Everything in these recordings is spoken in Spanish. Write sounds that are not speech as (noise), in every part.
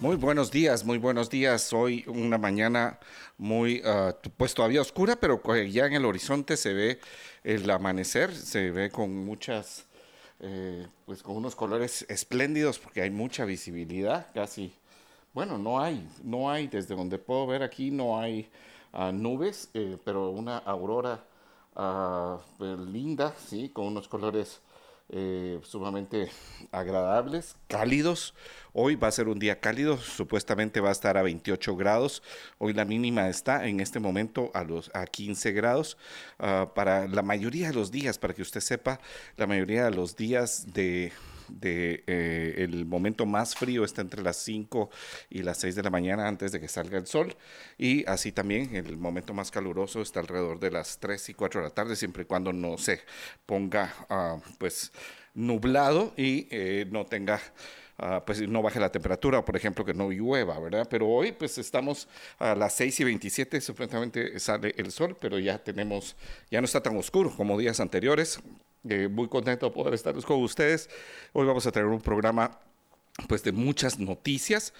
Muy buenos días, muy buenos días. Hoy una mañana muy, uh, pues todavía oscura, pero ya en el horizonte se ve el amanecer, se ve con muchas, eh, pues con unos colores espléndidos porque hay mucha visibilidad, casi, bueno, no hay, no hay, desde donde puedo ver aquí no hay uh, nubes, eh, pero una aurora uh, linda, sí, con unos colores eh, sumamente agradables, cálidos. Hoy va a ser un día cálido, supuestamente va a estar a 28 grados. Hoy la mínima está en este momento a, los, a 15 grados. Uh, para la mayoría de los días, para que usted sepa, la mayoría de los días de, de eh, el momento más frío está entre las 5 y las 6 de la mañana antes de que salga el sol y así también el momento más caluroso está alrededor de las 3 y 4 de la tarde siempre y cuando no se ponga uh, pues nublado y eh, no tenga Uh, pues no baje la temperatura, por ejemplo, que no llueva, ¿verdad? Pero hoy pues estamos a las 6 y 27, supuestamente sale el sol, pero ya tenemos, ya no está tan oscuro como días anteriores. Eh, muy contento de poder estar con ustedes. Hoy vamos a tener un programa pues de muchas noticias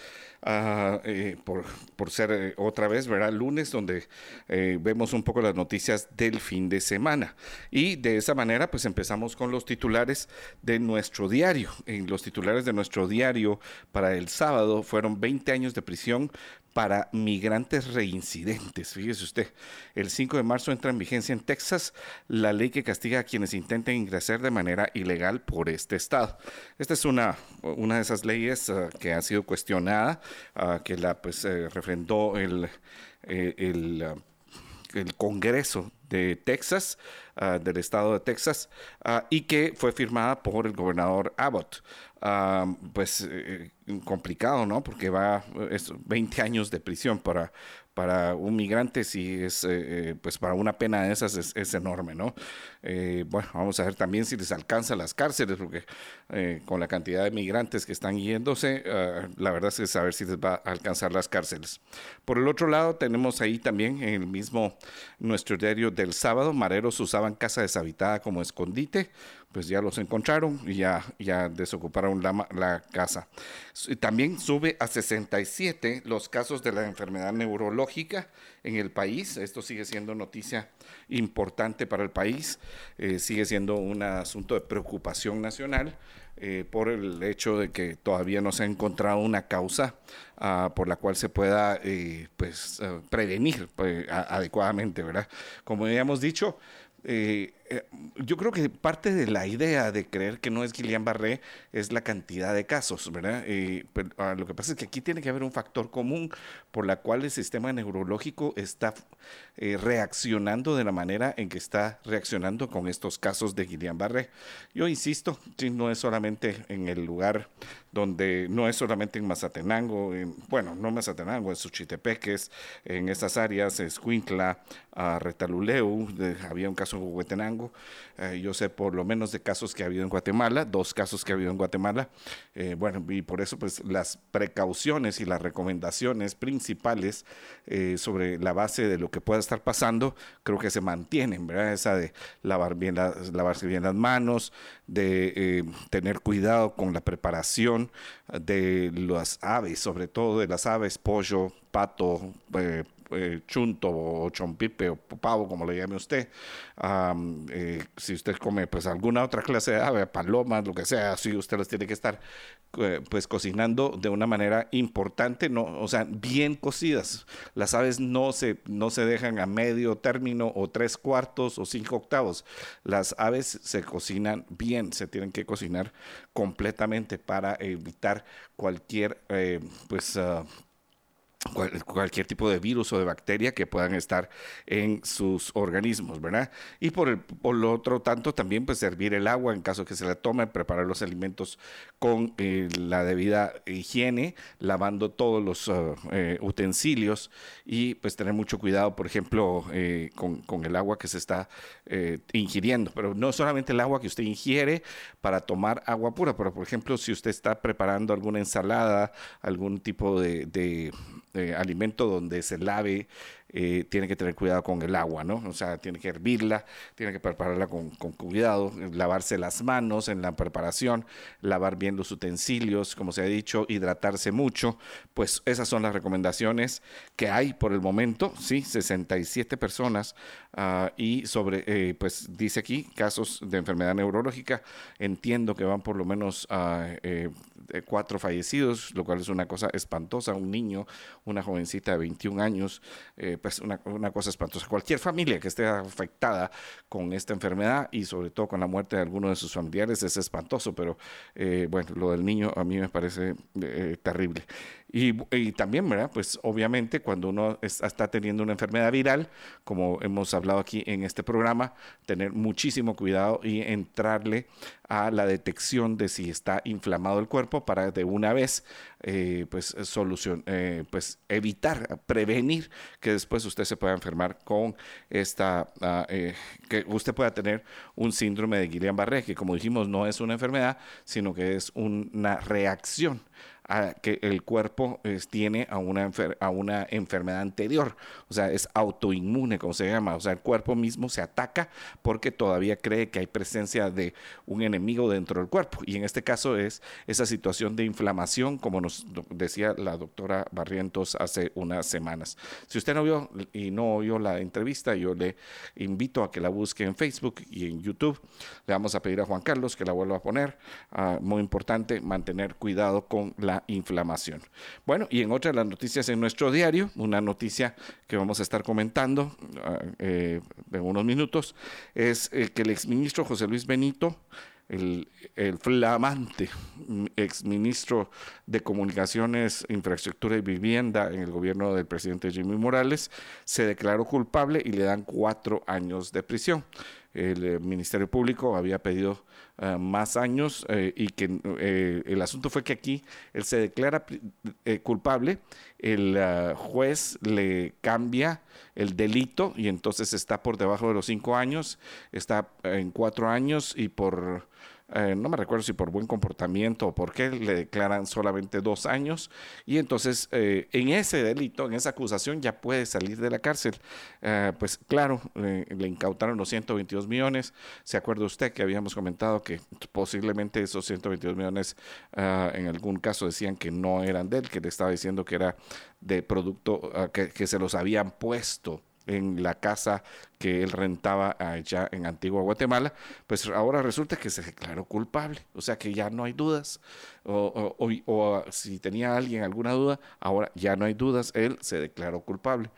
uh, eh, por, por, ser eh, otra vez, ¿verdad? Lunes, donde vemos un poco las noticias del fin de semana. Y de esa manera, pues empezamos con los titulares de nuestro diario. En los titulares de nuestro diario para el sábado fueron 20 años de prisión para migrantes reincidentes. Fíjese usted, el 5 de marzo entra en vigencia en Texas la ley que castiga a quienes intenten ingresar de manera ilegal por este estado. Esta es una, una de esas leyes uh, que ha sido cuestionada, uh, que la pues eh, refrendó el, eh, uh, el Congreso de Texas, uh, del estado de Texas, uh, y que fue firmada por el gobernador Abbott. Uh, pues eh, complicado, ¿no? Porque va es 20 años de prisión para, para un migrante, si es, eh, pues para una pena de esas es, es enorme, ¿no? Eh, bueno, vamos a ver también si les alcanza las cárceles, porque eh, con la cantidad de migrantes que están yéndose, la verdad es que saber si les va a alcanzar las cárceles. Por el otro lado, tenemos ahí también en el mismo nuestro diario del sábado, mareros usaban casa deshabitada como escondite, pues ya los encontraron y ya, ya desocuparon la, la casa. También sube a 67 los casos de la enfermedad neurológica en el país. Esto sigue siendo noticia importante para el país, eh, sigue siendo un asunto de preocupación nacional. Eh, por el hecho de que todavía no se ha encontrado una causa uh, por la cual se pueda eh, pues, prevenir pues, adecuadamente, ¿verdad? Como ya hemos dicho, eh, yo creo que parte de la idea de creer que no es Guillain-Barré es la cantidad de casos, ¿verdad? Uh, lo que pasa es que aquí tiene que haber un factor común por la cual el sistema neurológico está eh, reaccionando de la manera en que está reaccionando con estos casos de Guillain-Barré. Yo insisto, no es solamente en el lugar donde, no es solamente en Mazatenango, en, bueno, no Mazatenango, en Suchitepeques, en esas áreas, Escuintla, uh, Retaluleu, de, había un caso en Huehuetenango, eh, yo sé por lo menos de casos que ha habido en Guatemala, dos casos que ha habido en Guatemala, eh, bueno, y por eso pues las precauciones y las recomendaciones principales eh, sobre la base de lo que pueda estar pasando, creo que se mantienen, ¿verdad? Esa de lavar bien la, lavarse bien las manos, de tener cuidado con la preparación de las aves, sobre todo de las aves, pollo, pato, eh, chunto o chompipe o pavo, como le llame usted. Eh, si usted come pues alguna otra clase de ave, palomas, lo que sea, así usted las tiene que estar eh, pues cocinando de una manera importante, no, o sea, bien cocidas. Las aves no se, no se dejan a medio término o tres cuartos o cinco octavos. Las aves se cocinan bien, se tienen que cocinar completamente para evitar cualquier pues uh, cualquier tipo de virus o de bacteria que puedan estar en sus organismos, ¿verdad? Y por, el, por lo otro tanto también pues servir el agua en caso que se la tome, preparar los alimentos con eh, la debida higiene, lavando todos los uh, eh, utensilios y pues tener mucho cuidado, por ejemplo, eh, con, con, el agua que se está ingiriendo, pero no solamente el agua que usted ingiere para tomar agua pura, pero por ejemplo si usted está preparando alguna ensalada, algún tipo de eh, alimento donde se lave, eh, tiene que tener cuidado con el agua, ¿no? O sea, tiene que hervirla, tiene que prepararla con, cuidado, lavarse las manos en la preparación, lavar bien los utensilios, como se ha dicho, hidratarse mucho. Pues esas son las recomendaciones que hay por el momento, sí, 67 personas ah, y sobre, eh, pues dice aquí, casos de enfermedad neurológica, entiendo que van por lo menos a cuatro fallecidos, lo cual es una cosa espantosa, un niño, una jovencita de 21 años, eh, pues una, una, cosa espantosa. Cualquier familia que esté afectada con esta enfermedad y sobre todo con la muerte de alguno de sus familiares es espantoso, pero eh, bueno, lo del niño a mí me parece eh, terrible. Y, también, ¿verdad? Pues obviamente cuando uno está teniendo una enfermedad viral, como hemos hablado aquí en este programa, tener muchísimo cuidado y entrarle a la detección de si está inflamado el cuerpo para de una vez eh, pues eh, pues evitar, prevenir que después usted se pueda enfermar con esta, ah, eh, que usted pueda tener un síndrome de Guillain-Barré, que como dijimos no es una enfermedad, sino que es una reacción que el cuerpo tiene a una, a una enfermedad anterior, o sea, es autoinmune, como se llama, o sea, el cuerpo mismo se ataca porque todavía cree que hay presencia de un enemigo dentro del cuerpo, y en este caso es esa situación de inflamación, como nos decía la doctora Barrientos hace unas semanas. Si usted no vio y no oyó la entrevista, yo le invito a que la busque en Facebook y en YouTube. Le vamos a pedir a Juan Carlos que la vuelva a poner. Ah, muy importante mantener cuidado con la inflamación. Bueno, y en otras las noticias en nuestro diario, una noticia que vamos a estar comentando ah, eh, en unos minutos, es eh, que el exministro José Luis Benito, el, el, flamante exministro de Comunicaciones, Infraestructura y Vivienda en el gobierno del presidente Jimmy Morales, se declaró culpable y le dan cuatro años de prisión el eh, Ministerio Público había pedido eh, más años eh, y que el asunto fue que aquí él se declara culpable, el juez le cambia el delito y entonces está por debajo de los cinco años, está en cuatro años y por eh, no me recuerdo si por buen comportamiento o por qué, le declaran solamente dos años y entonces eh, en ese delito, en esa acusación ya puede salir de la cárcel. Eh, pues claro, le incautaron los 122 millones. ¿Se acuerda usted que habíamos comentado que posiblemente esos 122 millones en algún caso decían que no eran de él, que le estaba diciendo que era de producto que se los habían puesto en la casa que él rentaba allá en Antigua Guatemala, pues ahora resulta que se declaró culpable, o sea que ya no hay dudas, o, o, si tenía alguien alguna duda, ahora ya no hay dudas, él se declaró culpable.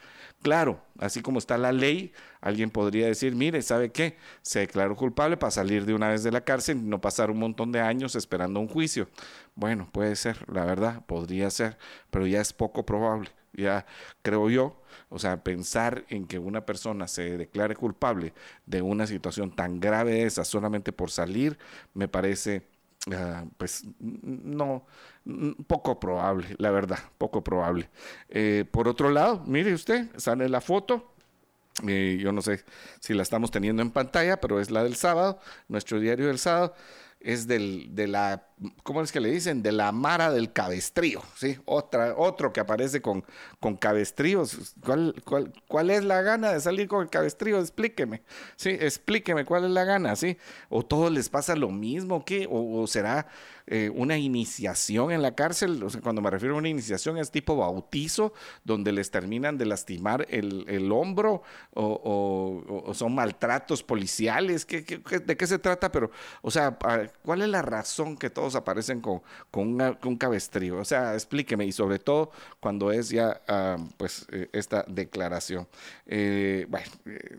Claro, así como está la ley, alguien podría decir, mire, ¿sabe qué? Se declaró culpable para salir de una vez de la cárcel y no pasar un montón de años esperando un juicio. Bueno, puede ser, la verdad, podría ser, pero ya es poco probable ya creo yo, o sea, pensar en que una persona se declare culpable de una situación tan grave esa solamente por salir, me parece, ah, pues, no, poco probable, la verdad, poco probable. Eh, por otro lado, mire usted, sale la foto. Eh, yo no sé si la estamos teniendo en pantalla, pero es la del sábado, nuestro diario del sábado es del, de la, ¿cómo es que le dicen? De la Mara del Cabestrío, ¿sí? Otra, otro que aparece con, con cabestríos. ¿Cuál, cuál, cuál es la gana de salir con el cabestrío? Explíqueme, ¿sí? Explíqueme cuál es la gana, ¿sí? ¿O todos les pasa lo mismo? ¿Qué? ¿O, será eh, una iniciación en la cárcel? O sea, cuando me refiero a una iniciación es tipo bautizo, donde les terminan de lastimar el, el hombro, o, son maltratos policiales, ¿Qué, de qué se trata? Pero, o sea, ¿cuál es la razón que todos aparecen con, con, un cabestrío? O sea, explíqueme, y sobre todo cuando es ya ah, pues eh, esta declaración. Eh, bueno,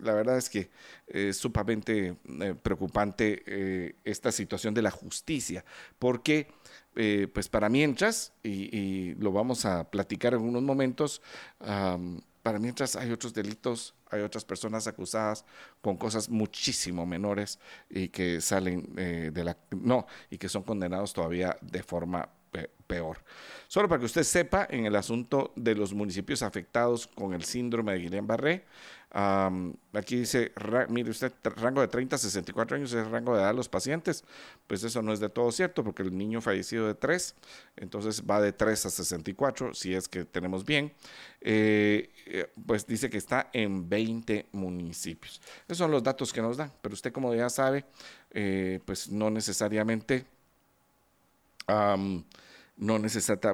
la verdad es que es sumamente preocupante esta situación de la justicia, porque pues para mientras, y, lo vamos a platicar en unos momentos, para mientras hay otros delitos, hay otras personas acusadas con cosas muchísimo menores y que salen eh, de la... No, y que son condenados todavía de forma peor. Solo para que usted sepa, en el asunto de los municipios afectados con el síndrome de Guillain-Barré, aquí dice, mire usted, rango de 30 a 64 años es el rango de edad de los pacientes. Pues eso no es de todo cierto, porque el niño fallecido de 3, entonces va de 3 a 64, si es que tenemos bien. Eh, eh, pues dice que está en 20 municipios. Esos son los datos que nos dan, pero usted como ya sabe, eh, pues no necesariamente no,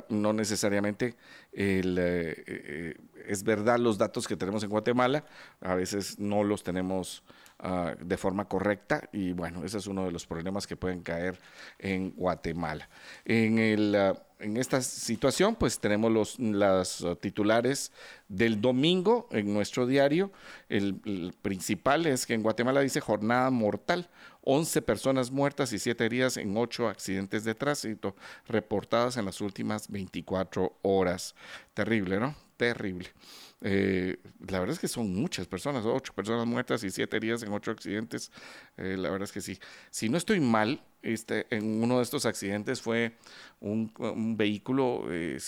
no necesariamente eh, eh, es verdad los datos que tenemos en Guatemala, a veces no los tenemos ah, de forma correcta y bueno, ese es uno de los problemas que pueden caer en Guatemala. En el... Ah, en esta situación, pues tenemos los las titulares del domingo en nuestro diario. El, principal es que en Guatemala dice jornada mortal, 11 personas muertas y 7 heridas en 8 accidentes de tránsito reportadas en las últimas 24 horas. Terrible, ¿no? Terrible. Eh, la verdad es que son muchas personas, ocho personas muertas y siete heridas en ocho accidentes. Eh, la verdad es que sí. Si no estoy mal, este, en uno de estos accidentes fue un, vehículo eh,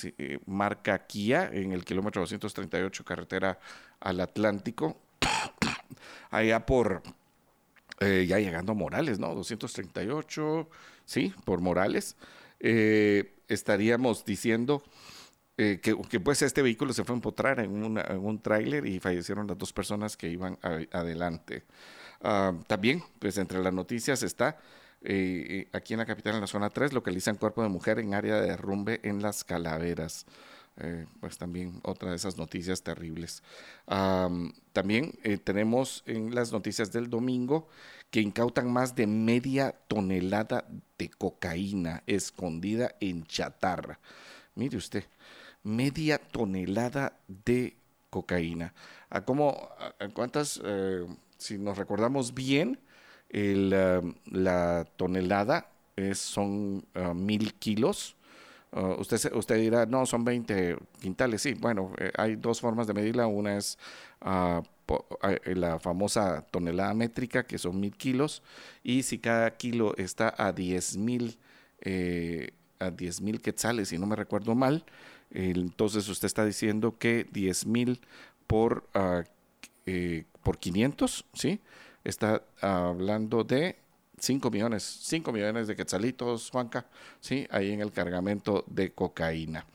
marca Kia en el kilómetro 238 carretera al Atlántico, (coughs) allá por, ya llegando a Morales, ¿no? 238, sí, por Morales. estaríamos diciendo eh, que, pues este vehículo se fue a empotrar en, un tráiler y fallecieron las dos personas que iban adelante. Ah, también, pues entre las noticias está, eh, eh, aquí en la capital, en la zona 3, localizan cuerpo de mujer en área de derrumbe en las calaveras. Pues también otra de esas noticias terribles. también tenemos en las noticias del domingo que incautan más de media tonelada de cocaína escondida en chatarra. Mire usted, media tonelada de cocaína. ¿A cómo, cuántas, eh, si nos recordamos bien, eh, la tonelada es, son uh, mil kilos? Usted, usted dirá, no, son 20 quintales. Sí, bueno, eh, hay dos formas de medirla. Una es uh, la famosa tonelada métrica, que son mil kilos, y si cada kilo está a 10 mil 10 mil quetzales, si no me recuerdo mal, entonces usted está diciendo que 10 mil por, uh, eh, por 500, ¿sí? Está hablando de 5 millones, 5 millones de quetzalitos, Juanca, ¿sí? Ahí en el cargamento de cocaína.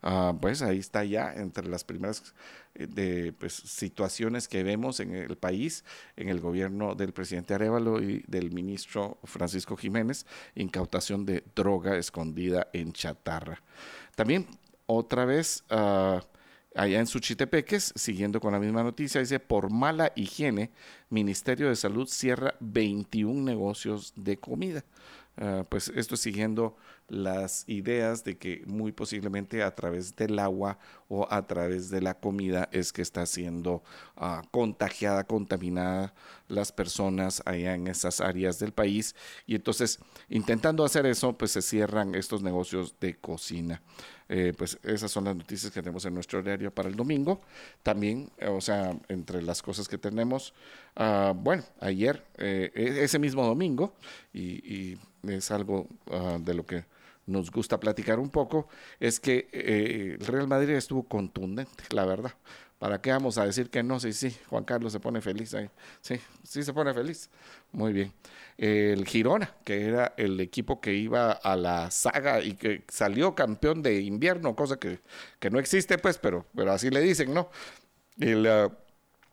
Ah, pues ahí está ya entre las primeras eh, de, pues, situaciones que vemos en el país, en el gobierno del presidente Arevalo y del ministro Francisco Jiménez, incautación de droga escondida en chatarra. También otra vez uh, allá en Suchitepeques, siguiendo con la misma noticia, dice, por mala higiene, Ministerio de Salud cierra 21 negocios de comida. Ah, pues esto siguiendo las ideas de que muy posiblemente a través del agua o a través de la comida es que está siendo uh, contagiada, contaminada las personas allá en esas áreas del país y entonces intentando hacer eso pues se cierran estos negocios de cocina. Eh, pues esas son las noticias que tenemos en nuestro diario para el domingo. También, o sea, entre las cosas que tenemos, uh, bueno, ayer, eh, e-, ese mismo domingo, y, es algo uh, de lo que nos gusta platicar un poco, es que eh, el Real Madrid estuvo contundente, la verdad. ¿Para qué vamos a decir que no? Sí, sí, Juan Carlos se pone feliz ahí. Sí, sí se pone feliz. Muy bien. El Girona, que era el equipo que iba a la saga y que salió campeón de invierno, cosa que, que no existe, pues, pero, pero así le dicen, ¿no? El uh,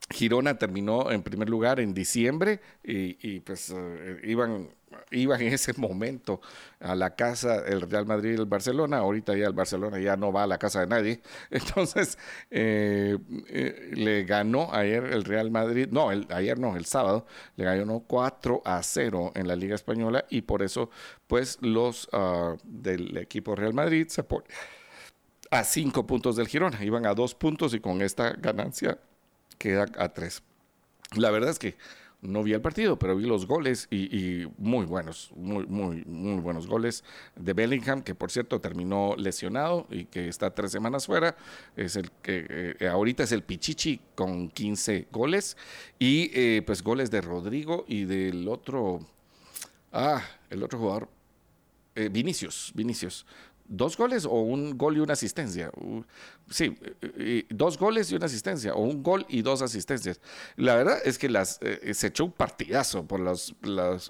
Girona terminó en primer lugar en diciembre y, y pues uh, iban iban en ese momento a la casa el Real Madrid y el Barcelona. Ahorita ya el Barcelona ya no va a la casa de nadie. (laughs) Entonces, eh, eh, le ganó ayer el Real Madrid, no, ayer no, el sábado, le ganó 4 a 0 en la Liga Española y por eso, pues, los ah, del equipo Real Madrid se ponen a 5 puntos del Girona. Iban a 2 puntos y con esta ganancia queda a 3. La verdad es que no vi el partido, pero vi los goles y, muy buenos, muy, muy, muy buenos goles de Bellingham, que por cierto terminó lesionado y que está tres semanas fuera. Es el que eh, ahorita es el Pichichi con 15 goles y eh, pues goles de Rodrigo y del otro, ah, el otro jugador, eh, Vinicius, Vinicius dos goles o un gol y una asistencia. Sí, dos goles y una asistencia, o un gol y dos asistencias. La verdad es que las, eh, se echó un partidazo por los,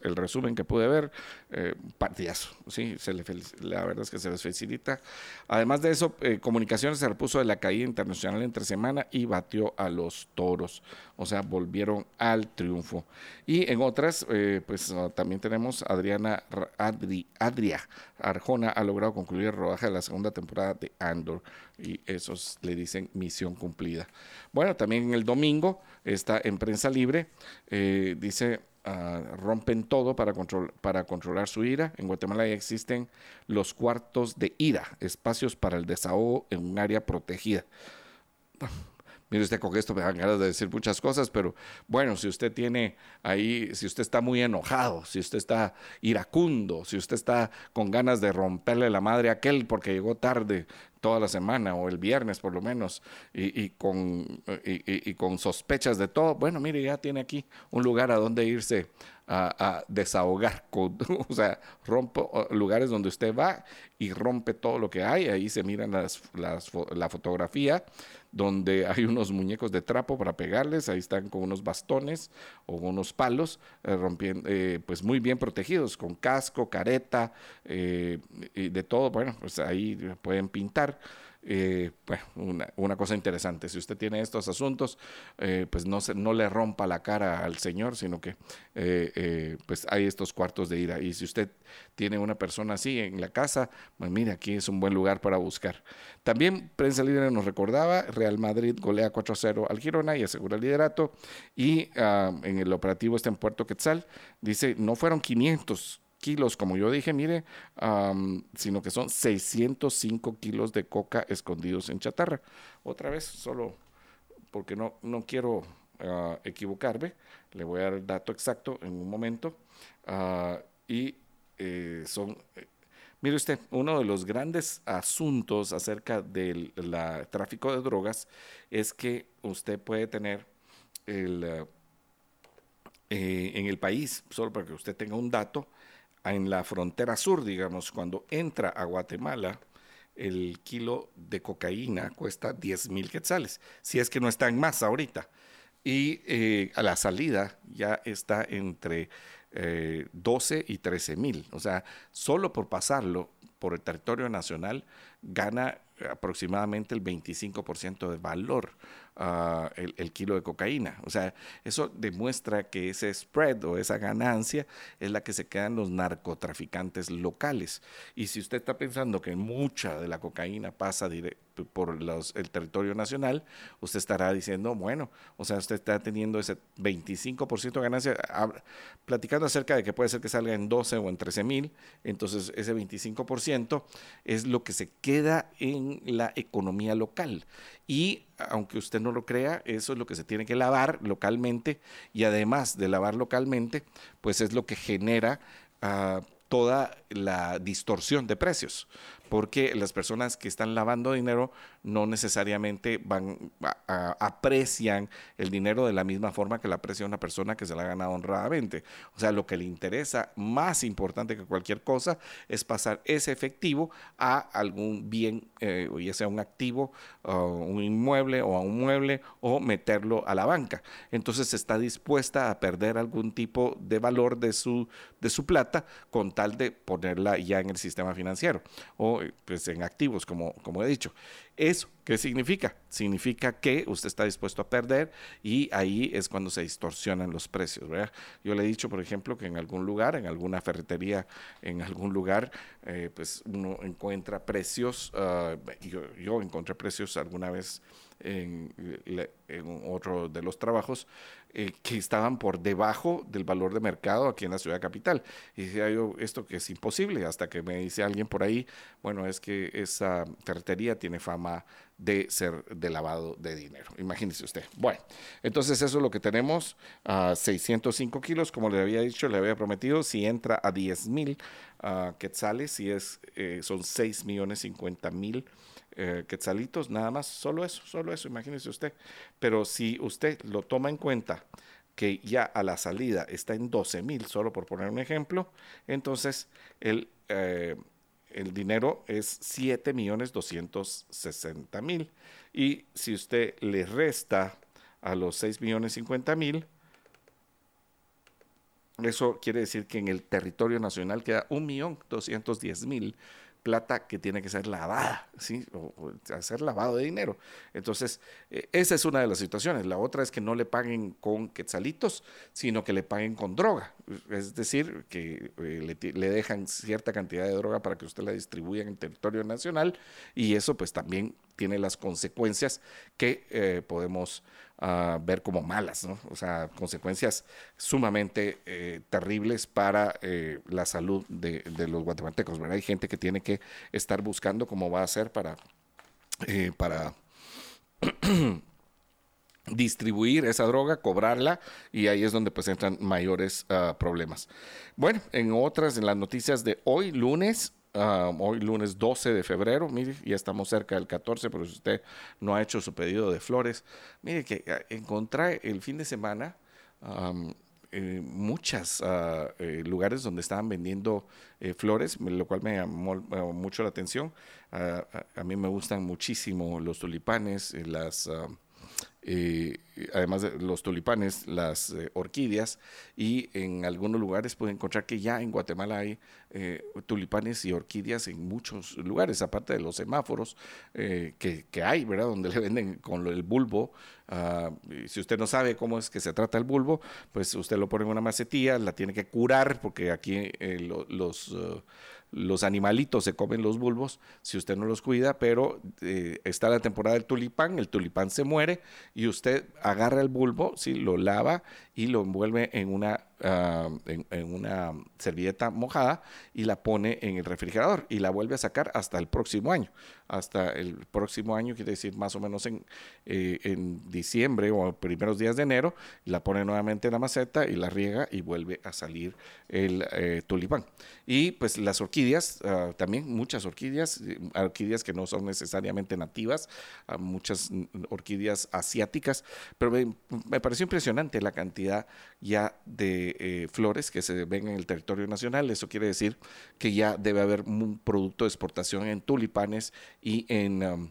el resumen que pude ver. Eh, partidazo, sí, se le la verdad es que se les facilita. Además de eso, eh, Comunicaciones se repuso de la caída internacional entre semana y batió a los toros. O sea, volvieron al triunfo. Y en otras, pues ah, también tenemos Adriana Adri, Adria Arjona ha logrado concluir el rodaje de la segunda temporada de Andor y esos le dicen misión cumplida. Bueno, también el domingo está en prensa libre, eh, dice ah, rompen todo para, para controlar su ira. En Guatemala ya existen los cuartos de ira, espacios para el desahogo en un área protegida. Mire usted, con esto me dan ganas de decir muchas cosas, pero bueno, si usted tiene ahí, si usted está muy enojado, si usted está iracundo, si usted está con ganas de romperle la madre a aquel porque llegó tarde toda la semana o el viernes por lo menos y, con, y, con sospechas de todo, bueno, mire, ya tiene aquí un lugar a donde irse a, desahogar, (laughs) o sea, rompo lugares donde usted va y rompe todo lo que hay, ahí se miran las, la fotografía donde (laughs) hay unos muñecos de trapo para pegarles, ahí están con unos bastones o unos palos, eh, rompiendo, eh, pues muy bien protegidos, con casco, careta, eh, y de todo, bueno, pues ahí pueden pintar. Eh, bueno, una, cosa interesante, si usted tiene estos asuntos, eh, pues no, se, no le rompa la cara al Señor, sino que eh, pues hay estos cuartos de ira. Y si usted tiene una persona así en la casa, pues mire, aquí es un buen lugar para buscar. También Prensa Libre nos recordaba, Real Madrid golea 4-0 al Girona y asegura el liderato. Y ah, en el operativo está en Puerto Quetzal, dice, no fueron 500 kilos, como yo dije, mire, sino que son 605 kilos de coca escondidos en chatarra. Otra vez, solo porque no, no quiero ah, equivocarme, le voy a dar el dato exacto en un momento. Ah, y eh, son, eh, mire usted, uno de los grandes asuntos acerca del tráfico de drogas es que usted puede tener el... Eh, en el país, solo para que usted tenga un dato, en la frontera sur, digamos, cuando entra a Guatemala, el kilo de cocaína cuesta 10 mil quetzales, si es que no está en más ahorita. Y eh, a la salida ya está entre 12 eh, y 13 mil. O sea, solo por pasarlo por el territorio nacional gana aproximadamente el 25% de valor uh, el, kilo de cocaína. O sea, eso demuestra que ese spread o esa ganancia es la que se quedan los narcotraficantes locales. Y si usted está pensando que mucha de la cocaína pasa por los, el territorio nacional, usted estará diciendo, bueno, o sea, usted está teniendo ese 25% de ganancia, platicando acerca de que puede ser que salga en 12 o en 13 mil, entonces ese 25% es lo que se queda en la economía local. Y aunque usted no lo crea, eso es lo que se tiene que lavar localmente y además de lavar localmente, pues es lo que genera ah, toda la distorsión de precios porque las personas que están lavando dinero no necesariamente van aprecian el dinero de la misma forma que la aprecia una persona que se la ha ganado honradamente. O sea, lo que le interesa más importante que cualquier cosa es pasar ese efectivo a algún bien, eh, ya sea un activo, un inmueble o a un mueble o meterlo a la banca. Entonces está dispuesta a perder algún tipo de valor de su, de su plata con tal de ponerla ya en el sistema financiero o pues, en activos, como, como he dicho. ¿Eso qué significa? Significa que usted está dispuesto a perder y ahí es cuando se distorsionan los precios. Yo le he dicho, por ejemplo, que en algún lugar, en alguna ferretería, en algún lugar, eh, pues uno encuentra precios, ah, yo, yo encontré precios alguna vez en, otro de los trabajos eh, que estaban por debajo del valor de mercado aquí en la ciudad capital. Y decía yo, esto que es imposible, hasta que me dice alguien por ahí, bueno, es que esa ferretería tiene fama de ser de lavado de dinero. Imagínese usted. Bueno, entonces eso es lo que tenemos, a 605 kilos, como le había dicho, le había prometido, si entra a 10 mil uh, quetzales, si es, eh, son 6 millones 50 mil eh, quetzalitos, nada más, solo eso, solo eso, imagínese usted. Pero si usted lo toma en cuenta que ya a la salida está en 12 mil, solo por poner un ejemplo, entonces el, eh, el dinero es 7 millones 260 mil. Y si usted le resta a los 6 millones 50 mil, eso quiere decir que en el territorio nacional queda 1.210.000 plata que tiene que ser lavada, ¿sí? O, hacer lavado de dinero. Entonces, eh, esa es una de las situaciones. La otra es que no le paguen con quetzalitos, sino que le paguen con droga. Es decir, que eh, le, dejan cierta cantidad de droga para que usted la distribuya en el territorio nacional y eso pues también tiene las consecuencias que eh, podemos a ver como malas, ¿no? O sea, consecuencias sumamente eh, terribles para eh, la salud de, los guatemaltecos. Hay gente que tiene que estar buscando cómo va a hacer para, para (clears throat) distribuir esa droga, cobrarla, y ahí es donde pues entran mayores ah, problemas. Bueno, en otras, en las noticias de hoy, lunes, hoy lunes 12 de febrero, mire, ya estamos cerca del 14, pero si usted no ha hecho su pedido de flores, mire que ah, encontré el fin de semana eh, muchos ah, eh, lugares donde estaban vendiendo eh, flores, lo cual me llamó mucho la atención. Ah, a, mí me gustan muchísimo los tulipanes, las eh, además de los tulipanes, las eh, orquídeas, y en algunos lugares puede encontrar que ya en Guatemala hay eh, tulipanes y orquídeas en muchos lugares, aparte de los semáforos que, que, hay, ¿verdad? Donde le venden con el bulbo. Ah, si usted no sabe cómo es que se trata el bulbo, pues usted lo pone en una macetilla, la tiene que curar, porque aquí los los animalitos se comen los bulbos si usted no los cuida, pero eh, está la temporada del tulipán, el tulipán se muere y usted agarra el bulbo, ¿sí? lo lava y lo envuelve en una, ah, en, una servilleta mojada y la pone en el refrigerador y la vuelve a sacar hasta el próximo año. Hasta el próximo año, quiere decir más o menos en, eh, en diciembre o primeros días de enero, la pone nuevamente en la maceta y la riega y vuelve a salir el eh, tulipán. Y pues las orquídeas, ah, también muchas orquídeas, eh, orquídeas que no son necesariamente nativas, ah, muchas orquídeas asiáticas, pero me, me pareció impresionante la cantidad ya de eh, flores que se ven en el territorio nacional. Eso quiere decir que ya debe haber un producto de exportación en tulipanes y en... Um,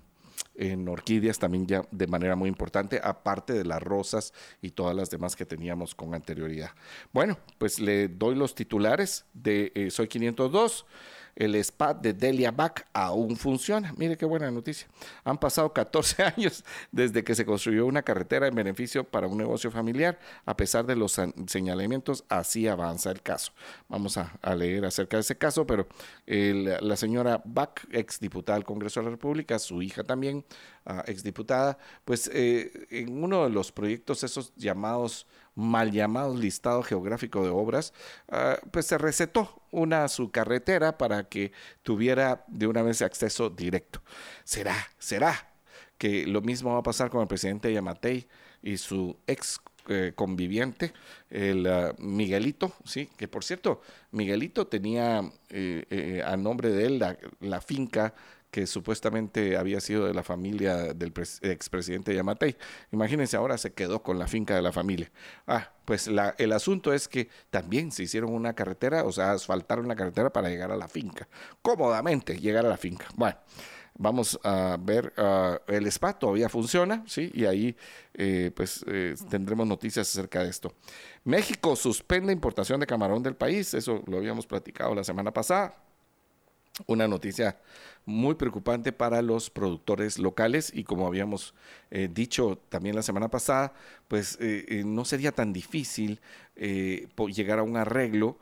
en orquídeas también ya de manera muy importante, aparte de las rosas y todas las demás que teníamos con anterioridad. Bueno, pues le doy los titulares de eh, Soy 502 el spa de Delia Back aún funciona. Mire qué buena noticia. Han pasado 14 (laughs) años desde que se construyó una carretera en beneficio para un negocio familiar. A pesar de los señalamientos, así avanza el caso. Vamos a, leer acerca de ese caso, pero la señora Back, exdiputada del Congreso de la República, su hija también, uh, exdiputada, pues eh, en uno de los proyectos esos llamados mal llamado listado geográfico de obras, ah, pues se recetó una su carretera para que tuviera de una vez acceso directo. Será, será que lo mismo va a pasar con el presidente Yamatei y su ex eh, conviviente, el ah, Miguelito, sí, que por cierto, Miguelito tenía eh, eh, a nombre de él la finca que supuestamente había sido de la familia del expresidente Yamatei. Imagínense, ahora se quedó con la finca de la familia. Ah, pues el asunto es que también se hicieron una carretera, o sea, asfaltaron la carretera para llegar a la finca, cómodamente llegar a la finca. Bueno. Vamos a ver, ah, el spa todavía funciona, ¿sí? Y ahí eh, pues eh, tendremos noticias acerca de esto. México suspende importación de camarón del país, eso lo habíamos platicado la semana pasada. una noticia muy preocupante para los productores locales y como habíamos eh, dicho también la semana pasada, pues eh, eh, no sería tan difícil llegar a un arreglo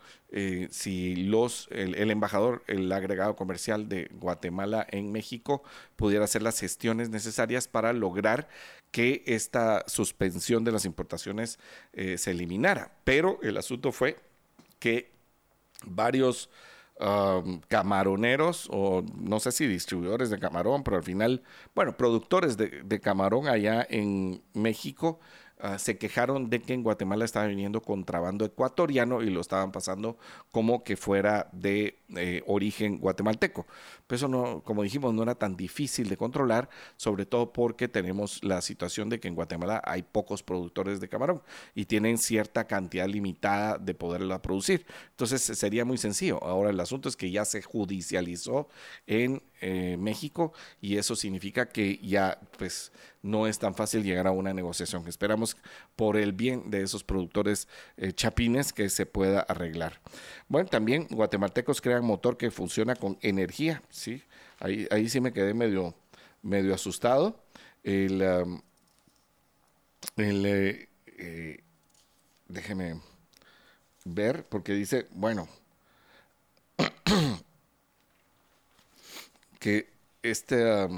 si los, el, embajador, el agregado comercial de Guatemala en México pudiera hacer las gestiones necesarias para lograr que esta suspensión de las importaciones se eliminara. Pero el asunto fue que varios camaroneros o no sé si distribuidores de camarón, pero al final, bueno, productores de, de camarón allá en México Ah, se quejaron de que en Guatemala estaba viniendo contrabando ecuatoriano y lo estaban pasando como que fuera de eh, origen guatemalteco. Pero eso no, como dijimos, no era tan difícil de controlar, sobre todo porque tenemos la situación de que en Guatemala hay pocos productores de camarón y tienen cierta cantidad limitada de poderla producir. Entonces sería muy sencillo. Ahora el asunto es que ya se judicializó en eh, México y eso significa que ya pues no es tan fácil llegar a una negociación. Esperamos por el bien de esos productores eh, chapines que se pueda arreglar. Bueno, también guatemaltecos crean motor que funciona con energía, ¿sí? Ahí, ahí sí me quedé medio, medio asustado. El, el eh, déjeme ver, porque dice, bueno, (clears throat) que este...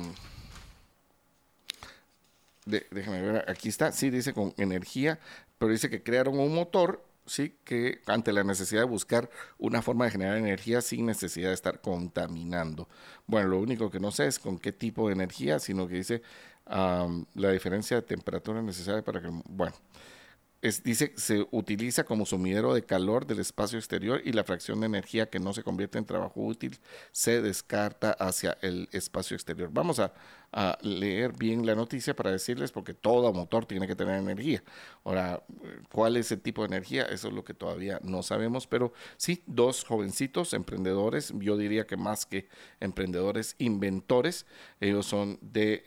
déjame ver, aquí está, sí, dice con energía, pero dice que crearon un motor, sí, que ante la necesidad de buscar una forma de generar energía sin necesidad de estar contaminando. Bueno, lo único que no sé es con qué tipo de energía, sino que dice la diferencia de temperatura necesaria para que, bueno, es, dice se utiliza como sumidero de calor del espacio exterior y la fracción de energía que no se convierte en trabajo útil se descarta hacia el espacio exterior. Vamos a, a leer bien la noticia para decirles, porque todo motor tiene que tener energía. Ahora, ¿cuál es el tipo de energía? Eso es lo que todavía no sabemos, pero sí, dos jovencitos emprendedores, yo diría que más que emprendedores, inventores, ellos son de,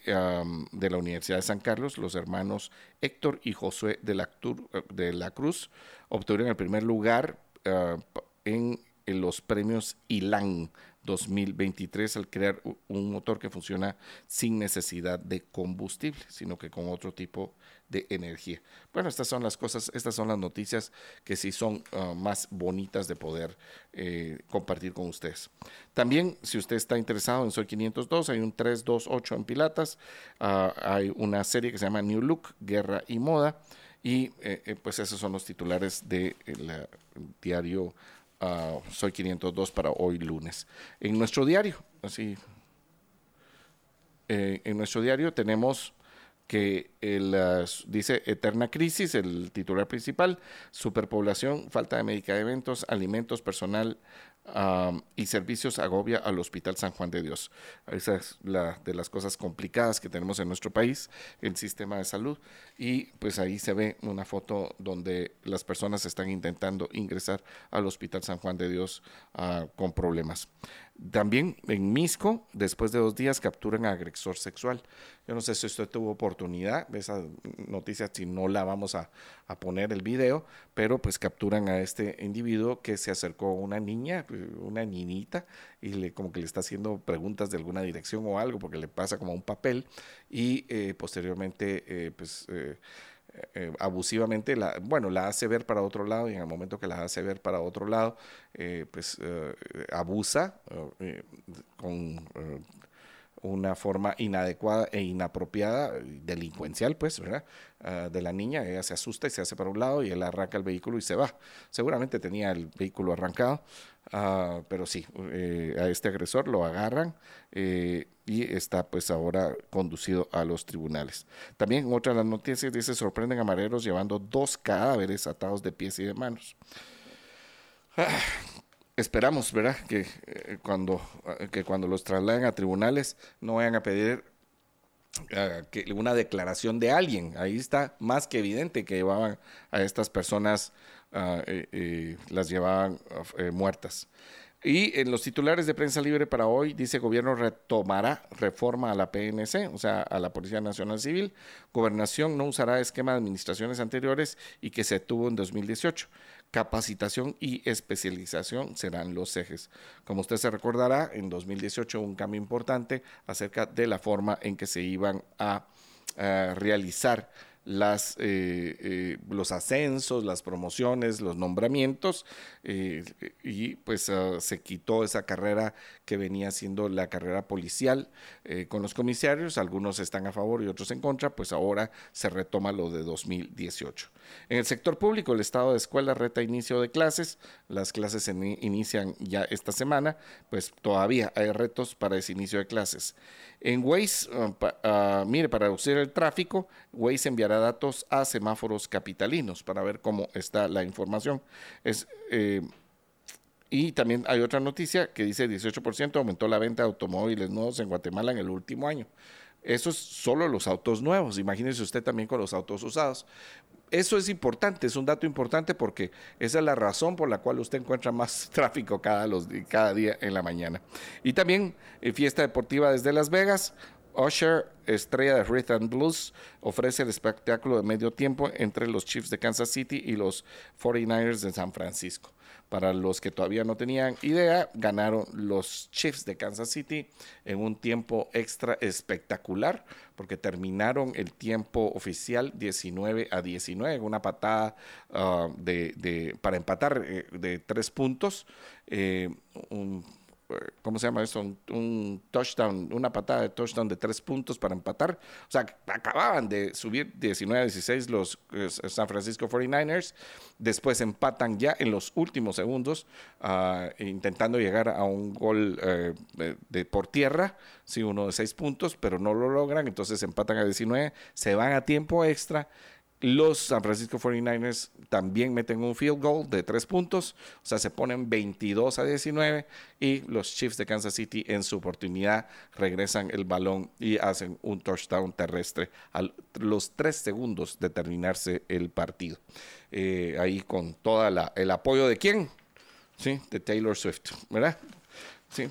de la Universidad de San Carlos, los hermanos Héctor y Josué de la, de la Cruz, obtuvieron el primer lugar ah, en, en los premios ILAN 2023 al crear un motor que funciona sin necesidad de combustible, sino que con otro tipo de energía. Bueno, estas son las cosas, estas son las noticias que sí son ah, más bonitas de poder eh, compartir con ustedes. También, si usted está interesado en Soy 502, hay un 328 en Pilatas, ah, hay una serie que se llama New Look, Guerra y Moda, y eh, eh, pues esos son los titulares del diario soy 502 para hoy lunes. En nuestro diario, así, eh, en nuestro diario tenemos que el, dice Eterna Crisis, el titular principal, superpoblación, falta de medicamentos, alimentos, personal y servicios agobia al Hospital San Juan de Dios. Esa es la de las cosas complicadas que tenemos en nuestro país, el sistema de salud. Y pues ahí se ve una foto donde las personas están intentando ingresar al Hospital San Juan de Dios ah, con problemas. También en Misco, después de dos días, capturan a agresor sexual. Yo no sé si usted tuvo oportunidad esa noticia, si no la vamos a, poner el video, pero pues capturan a este individuo que se acercó a una niña, una niñita, y le como que le está haciendo preguntas de alguna dirección o algo, porque le pasa como un papel, y eh, posteriormente, eh, pues... Eh, eh, abusivamente, la, bueno, la hace ver para otro lado y en el momento que la hace ver para otro lado, eh, pues eh, abusa con una forma inadecuada e inapropiada, delincuencial, pues, ¿verdad? Ah, de la niña, ella se asusta y se hace para un lado y él arranca el vehículo y se va. Seguramente tenía el vehículo arrancado, ah, pero sí, a este agresor lo agarran y está pues ahora conducido a los tribunales. También otra de las noticias dice sorprenden a mareros llevando dos cadáveres atados de pies y de manos. (sighs) Esperamos, ¿verdad? Que, eh, cuando, eh, que cuando los trasladen a tribunales no vayan a pedir ah, que una declaración de alguien. Ahí está más que evidente que llevaban a estas personas, ah, eh, las llevaban muertas. Y en los titulares de prensa libre para hoy dice gobierno retomará reforma a la PNC, o sea, a la Policía Nacional Civil. Gobernación no usará esquema de administraciones anteriores y que se tuvo en 2018. capacitación y especialización serán los ejes. Como usted se recordará, en 2018 un cambio importante acerca de la forma en que se iban a, a realizar las, eh, eh, los ascensos, las promociones, los nombramientos, eh, y pues ah, se quitó esa carrera que venía siendo la carrera policial con los comisarios, algunos están a favor y otros en contra, pues ahora se retoma lo de 2018. En el sector público, el estado de escuela reta inicio de clases, las clases se inician ya esta semana, pues todavía hay retos para ese inicio de clases. En Waze, ah, ah, mire, para reducir el tráfico, Waze enviará datos a semáforos capitalinos para ver cómo está la información. Es, eh, y también hay otra noticia que dice 18% aumentó la venta de automóviles nuevos en Guatemala en el último año. Eso es solo los autos nuevos. Imagínese usted también con los autos usados. Eso es importante, es un dato importante porque esa es la razón por la cual usted encuentra más (laughs) tráfico cada, los, cada día en la mañana. Y también eh, fiesta deportiva desde Las Vegas. Usher, estrella de Rhythm and Blues, ofrece el espectáculo de medio tiempo entre los Chiefs de Kansas City y los 49ers de San Francisco. Para los que todavía no tenían idea, ganaron los Chiefs de Kansas City en un tiempo extra espectacular, porque terminaron el tiempo oficial 19 a 19, una patada ah, de, para empatar eh, de tres puntos. Eh, un ¿cómo se llama esto? Un, touchdown, una patada de touchdown de tres puntos para empatar. O sea, acababan de subir 19 a 16 los eh, San Francisco 49ers. Después empatan ya en los últimos segundos, ah, intentando llegar a un gol eh, de, por tierra, sí, uno de seis puntos, pero no lo logran. Entonces empatan a 19, se van a tiempo extra los San Francisco 49ers también meten un field goal de tres puntos, o sea, se ponen 22 a 19 y los Chiefs de Kansas City en su oportunidad regresan el balón y hacen un touchdown terrestre a los tres segundos de terminarse el partido. Eh, ahí con todo el apoyo de quién? Sí, de Taylor Swift, ¿verdad? Sí.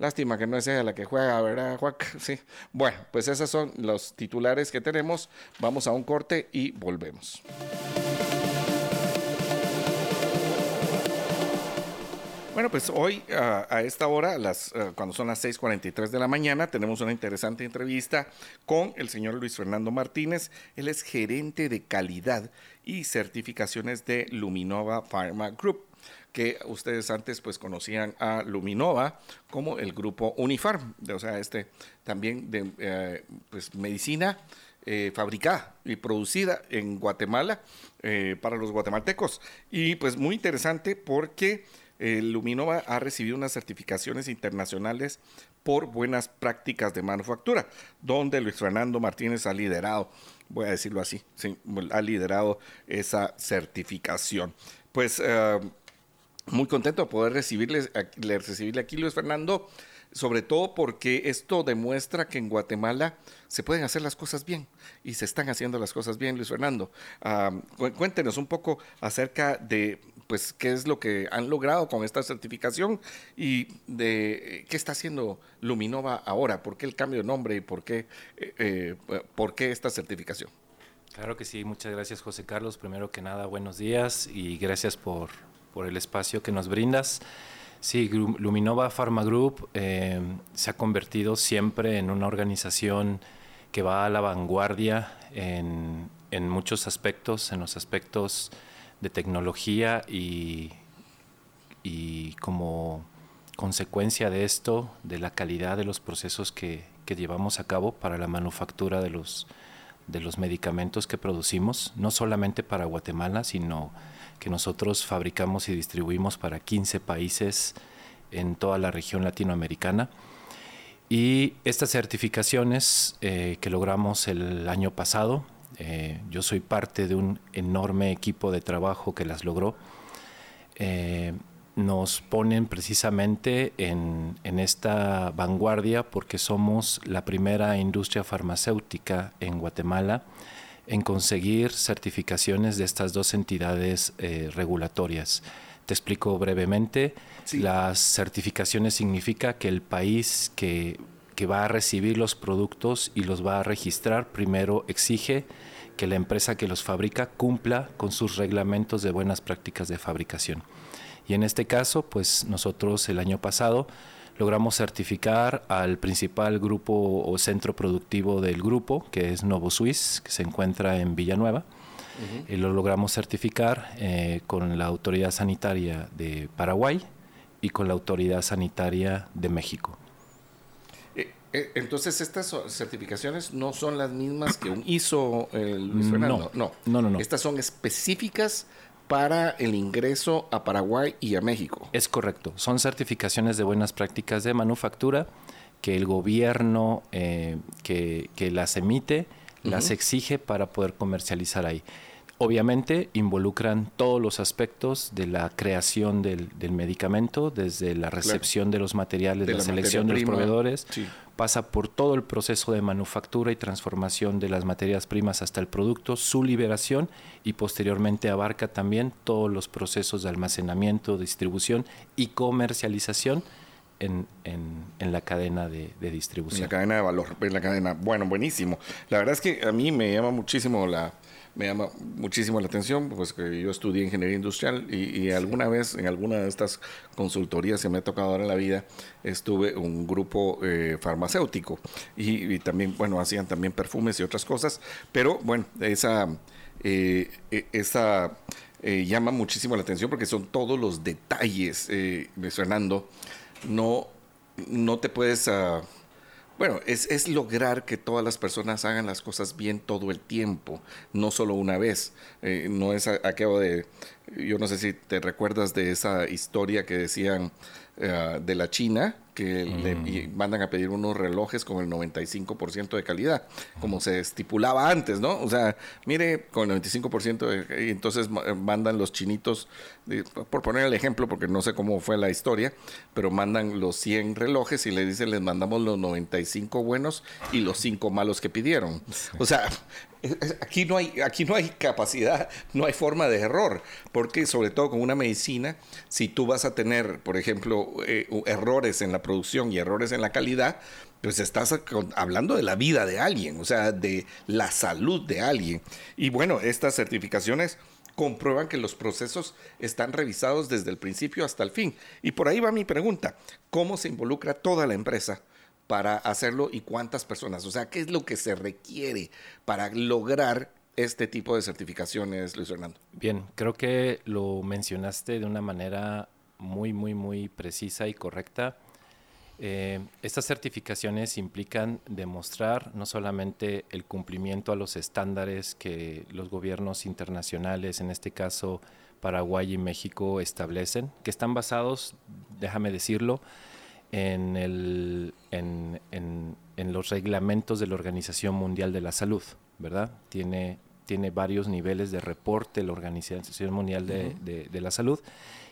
Lástima que no es ella la que juega, ¿verdad, Juac? (laughs) Sí. Bueno, pues esos son los titulares que tenemos. Vamos a un corte y volvemos. Bueno, pues hoy a esta hora, las, cuando son las 6:43 de la mañana, tenemos una interesante entrevista con el señor Luis Fernando Martínez. Él es gerente de calidad y certificaciones de Luminova Pharma Group que ustedes antes pues conocían a Luminova como el grupo Unifarm, o sea, este también de eh, pues medicina eh, fabricada y producida en Guatemala eh, para los guatemaltecos. Y pues muy interesante porque Luminova ha recibido unas certificaciones internacionales por buenas prácticas de manufactura, donde Luis Fernando Martínez ha liderado, voy a decirlo así, ha liderado esa certificación. Pues muy contento de poder recibirle, recibirle aquí, Luis Fernando, sobre todo porque esto demuestra que en Guatemala se pueden hacer las cosas bien y se están haciendo las cosas bien, Luis Fernando. cuéntenos un poco acerca de pues qué es lo que han logrado con esta certificación y de qué está haciendo Luminova ahora, por qué el cambio de nombre y por qué, eh, eh, por qué esta certificación. Claro que sí, muchas gracias José Carlos. Primero que nada, buenos días y gracias por por el espacio que nos brindas. Sí, Luminova Pharma Group eh, se ha convertido siempre en una organización que va a la vanguardia en, en muchos aspectos, en los aspectos de tecnología y, y, como consecuencia de esto, de la calidad de los procesos que, que llevamos a cabo para la manufactura de los, de los medicamentos que producimos, no solamente para Guatemala, sino que nosotros fabricamos y distribuimos para 15 países en toda la región latinoamericana. Y estas certificaciones eh, que logramos el año pasado, eh, yo soy parte de un enorme equipo de trabajo que las logró, eh, nos ponen precisamente en, en, esta vanguardia porque somos la primera industria farmacéutica en Guatemala en conseguir certificaciones de estas dos entidades eh, regulatorias. Te explico brevemente. Las certificaciones significa que el país que, que va a recibir los productos y los va a registrar, primero exige que la empresa que los fabrica cumpla con sus reglamentos de buenas prácticas de fabricación. Y en este caso, pues nosotros el año pasado logramos certificar al principal grupo o centro productivo del grupo, que es Novo Suisse, que se encuentra en Villanueva. Y lo logramos certificar eh, con la autoridad sanitaria de Paraguay y con la autoridad sanitaria de México. Eh, eh, entonces, estas certificaciones no son las mismas que un ISO, Luis Fernando. No, no, no, no. Estas son específicas para el ingreso a Paraguay y a México. Es correcto. Son certificaciones de buenas prácticas de manufactura que el gobierno eh, que, las emite las exige para poder comercializar ahí. Obviamente involucran todos los aspectos de la creación del, medicamento, desde la recepción de los materiales, de la, selección de los proveedores, pasa por todo el proceso de manufactura y transformación de las materias primas hasta el producto, su liberación y posteriormente abarca también todos los procesos de almacenamiento, distribución y comercialización en, la cadena de, de, distribución. En la cadena de valor, en la cadena. Bueno, buenísimo. La verdad es que a mí me llama muchísimo la, me llama muchísimo la atención, pues que yo estudié ingeniería industrial y, alguna vez en alguna de estas consultorías que me ha tocado ahora en la vida, estuve un grupo eh, farmacéutico y, también, bueno, hacían también perfumes y otras cosas, pero bueno, esa, eh, e, esa eh, llama muchísimo la atención porque son todos los detalles, Fernando, no, no te puedes... Uh, bueno, es, lograr que todas las personas hagan las cosas bien todo el tiempo, no solo una vez. Eh, no es aquello de, yo no sé si te recuerdas de esa historia que decían eh, de la China, que le mm. mandan a pedir unos relojes con el 95% de calidad, como se estipulaba antes, ¿no? O sea, mire, con el 95%, y entonces eh, mandan los chinitos, por poner el ejemplo, porque no sé cómo fue la historia, pero mandan los 100 relojes y le dicen, les mandamos los 95 buenos y los 5 malos que pidieron. O sea, aquí no hay aquí no hay capacidad, no hay forma de error, porque sobre todo con una medicina, si tú vas a tener, por ejemplo, eh, errores en la producción y errores en la calidad, pues estás hablando de la vida de alguien, o sea, de la salud de alguien. Y bueno, estas certificaciones comprueban que los procesos están revisados desde el principio hasta el fin. Y por ahí va mi pregunta, ¿cómo se involucra toda la empresa? para hacerlo y cuántas personas, o sea, qué es lo que se requiere para lograr este tipo de certificaciones, Luis Fernando. Bien, creo que lo mencionaste de una manera muy, muy, muy precisa y correcta. Eh, estas certificaciones implican demostrar no solamente el cumplimiento a los estándares que los gobiernos internacionales, en este caso Paraguay y México, establecen, que están basados, déjame decirlo, en, el, en, en, los reglamentos de la Organización Mundial de la Salud, ¿verdad? Tiene, tiene varios niveles de reporte la Organización Mundial de, de la Salud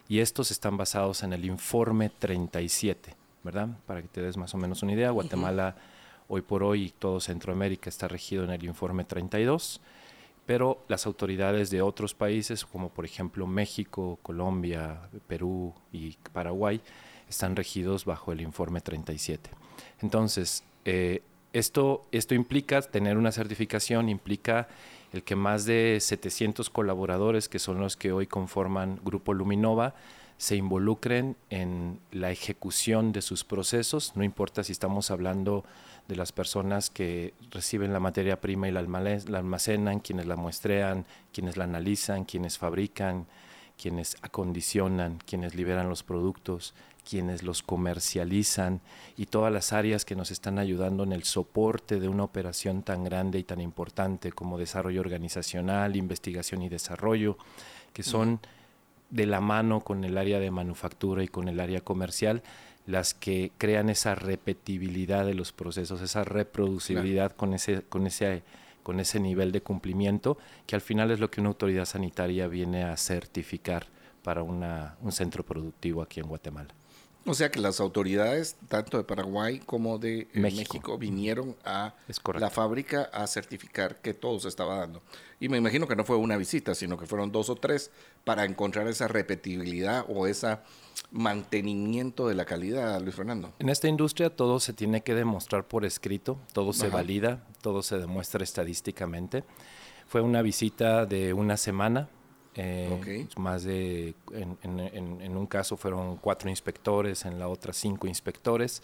y estos están basados en el informe 37. ¿Verdad? Para que te des más o menos una idea, Guatemala hoy por hoy y todo Centroamérica está regido en el informe 32, pero las autoridades de otros países, como por ejemplo México, Colombia, Perú y Paraguay, están regidos bajo el informe 37. Entonces, eh, esto, esto implica tener una certificación, implica el que más de 700 colaboradores, que son los que hoy conforman Grupo Luminova, se involucren en la ejecución de sus procesos, no importa si estamos hablando de las personas que reciben la materia prima y la, almacenan, quienes la muestrean, quienes la analizan, quienes fabrican, quienes acondicionan, quienes liberan los productos, quienes los comercializan y todas las áreas que nos están ayudando en el soporte de una operación tan grande y tan importante como desarrollo organizacional, investigación y desarrollo, que son de la mano con el área de manufactura y con el área comercial, las que crean esa repetibilidad de los procesos, esa reproducibilidad con, ese, con, ese, con ese nivel de cumplimiento, que al final es lo que una autoridad sanitaria viene a certificar para una, un centro productivo aquí en Guatemala. O sea que las autoridades, tanto de Paraguay como de eh, México, vinieron a la fábrica a certificar que todo se estaba dando. Y me imagino que no fue una visita, sino que fueron dos o tres para encontrar esa repetibilidad o esa mantenimiento de la calidad, Luis Fernando? En esta industria todo se tiene que demostrar por escrito, todo se valida, todo se demuestra estadísticamente. Fue una visita de una semana. Eh, más de, en, un caso fueron cuatro inspectores, en la otra cinco inspectores.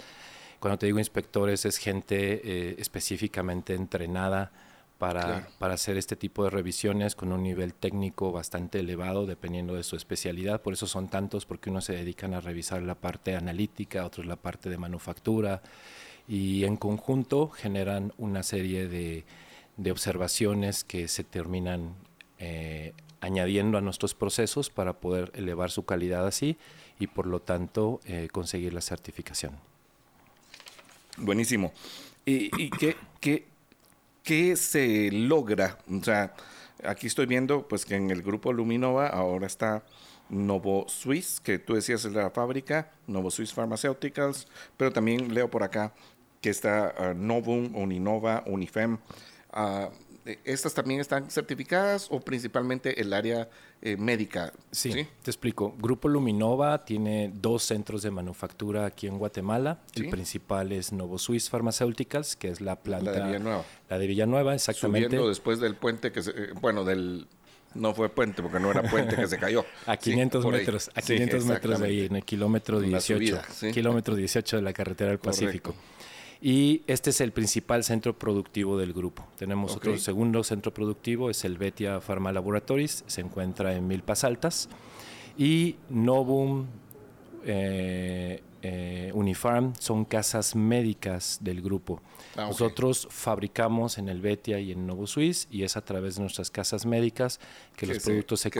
Cuando te digo inspectores es gente eh, específicamente entrenada para, para, hacer este tipo de revisiones con un nivel técnico bastante elevado dependiendo de su especialidad. Por eso son tantos, porque unos se dedican a revisar la parte analítica, otros la parte de manufactura y en conjunto generan una serie de, de observaciones que se terminan eh, añadiendo a nuestros procesos para poder elevar su calidad así y por lo tanto eh, conseguir la certificación. Buenísimo. ¿Y, y qué, qué, ¿qué se logra? O sea, aquí estoy viendo pues que en el grupo Luminova ahora está Novo Swiss, que tú decías es la fábrica, Novo Swiss Pharmaceuticals, pero también leo por acá que está uh, Novum, Uninova, Unifem. Uh, ¿Estas también están certificadas o principalmente el área eh, médica? Sí, te explico. Grupo Luminova tiene dos centros de manufactura aquí en Guatemala. El principal es Novo Swiss Pharmaceuticals, que es la planta... La de Villanueva. La de Villanueva, exactamente. Subiendo después del puente que se... Eh, bueno, del... No fue puente, porque no era puente que se cayó. (laughs) a 500 metros, a 500 metros de ahí, en el kilómetro 18. kilómetro 18 de la carretera del Pacífico. Y este es el principal centro productivo del grupo. Tenemos otro segundo centro productivo, es el Betia Pharma Laboratories, se encuentra en Milpas Altas. Y Novum, eh, eh, Unifarm son casas médicas del grupo. Ah, Nosotros fabricamos en el Betia y en Novo Suisse y es a través de nuestras casas médicas que, los productos se,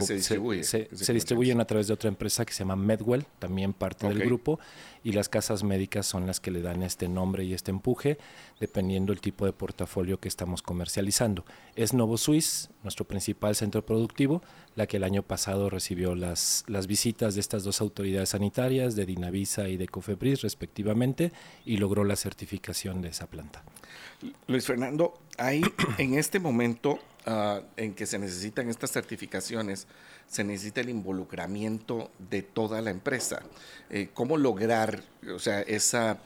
se, distribuyen a través de otra empresa que se llama Medwell, también parte del grupo, y las casas médicas son las que le dan este nombre y este empuje, dependiendo el tipo de portafolio que estamos comercializando. Es Novo Suisse, nuestro principal centro productivo, la que el año pasado recibió las, las visitas de estas dos autoridades sanitarias, de Dinavisa y de Cofebris respectivamente, y logró la certificación de esa planta. Luis Fernando, hay en este momento ah, en que se necesitan estas certificaciones, se necesita el involucramiento de toda la empresa. Eh, ¿Cómo lograr, o sea, esa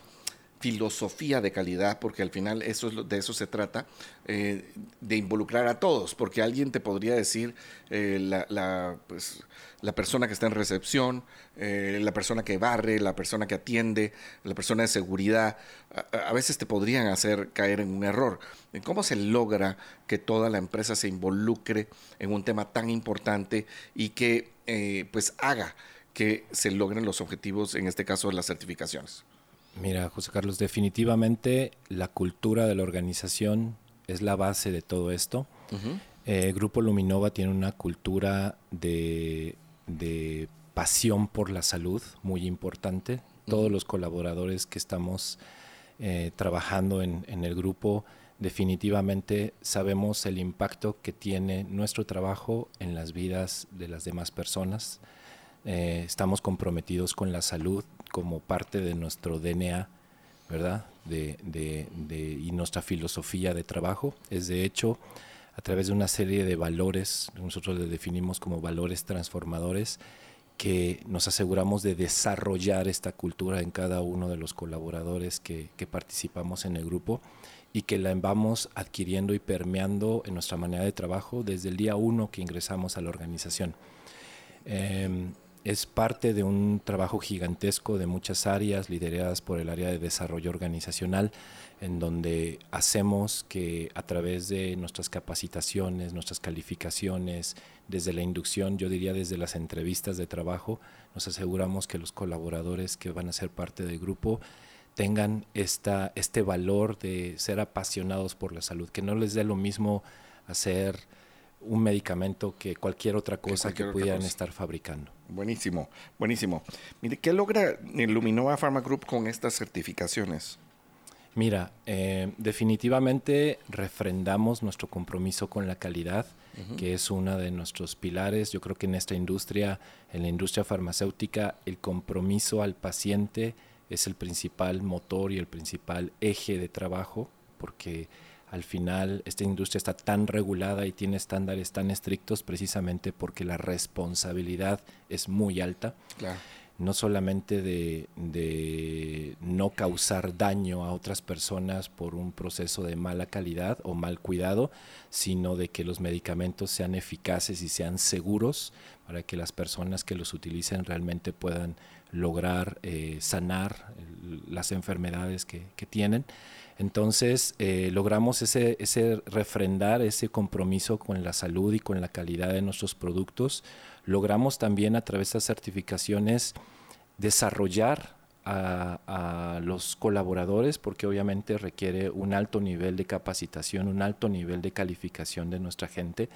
filosofía de calidad, porque al final eso es, de eso se trata, eh, de involucrar a todos, porque alguien te podría decir, eh, la, pues, la, persona que está en recepción, eh, la persona que barre, la persona que atiende, la persona de seguridad, a, veces te podrían hacer caer en un error. ¿Cómo se logra que toda la empresa se involucre en un tema tan importante y que pues haga que se logren los objetivos, en este caso, de las certificaciones? Mira, José Carlos, definitivamente la cultura de la organización es la base de todo esto. Eh, Grupo Luminova tiene una cultura de, pasión por la salud muy importante. Todos los colaboradores que estamos eh, trabajando en, el grupo definitivamente sabemos el impacto que tiene nuestro trabajo en las vidas de las demás personas. Eh, estamos comprometidos con la salud como parte de nuestro DNA, ¿verdad? De, y nuestra filosofía de trabajo. Es de hecho a través de una serie de valores, nosotros le definimos como valores transformadores, que nos aseguramos de desarrollar esta cultura en cada uno de los colaboradores que, participamos en el grupo y que la vamos adquiriendo y permeando en nuestra manera de trabajo desde el día uno que ingresamos a la organización. Em, es parte de un trabajo gigantesco de muchas áreas lideradas por el área de desarrollo organizacional, en donde hacemos que a través de nuestras capacitaciones, nuestras calificaciones, desde la inducción, yo diría desde las entrevistas de trabajo, nos aseguramos que los colaboradores que van a ser parte del grupo tengan esta, este valor de ser apasionados por la salud, que no les dé lo mismo hacer un medicamento que cualquier otra cosa que, pudieran estar fabricando. Buenísimo, buenísimo. Mire, ¿qué logra Luminova Pharma Group con estas certificaciones? Mira, eh, definitivamente refrendamos nuestro compromiso con la calidad, que es uno de nuestros pilares. Yo creo que en esta industria, en la industria farmacéutica, el compromiso al paciente es el principal motor y el principal eje de trabajo, porque al final esta industria está tan regulada y tiene estándares tan estrictos precisamente porque la responsabilidad es muy alta. no solamente de, no causar daño a otras personas por un proceso de mala calidad o mal cuidado, sino de que los medicamentos sean eficaces y sean seguros para que las personas que los utilicen realmente puedan lograr eh, sanar las enfermedades que, tienen. Entonces eh, logramos ese, ese refrendar ese compromiso con la salud y con la calidad de nuestros productos. Logramos también a través de estas certificaciones desarrollar a, los colaboradores porque obviamente requiere un alto nivel de capacitación, un alto nivel de calificación de nuestra gente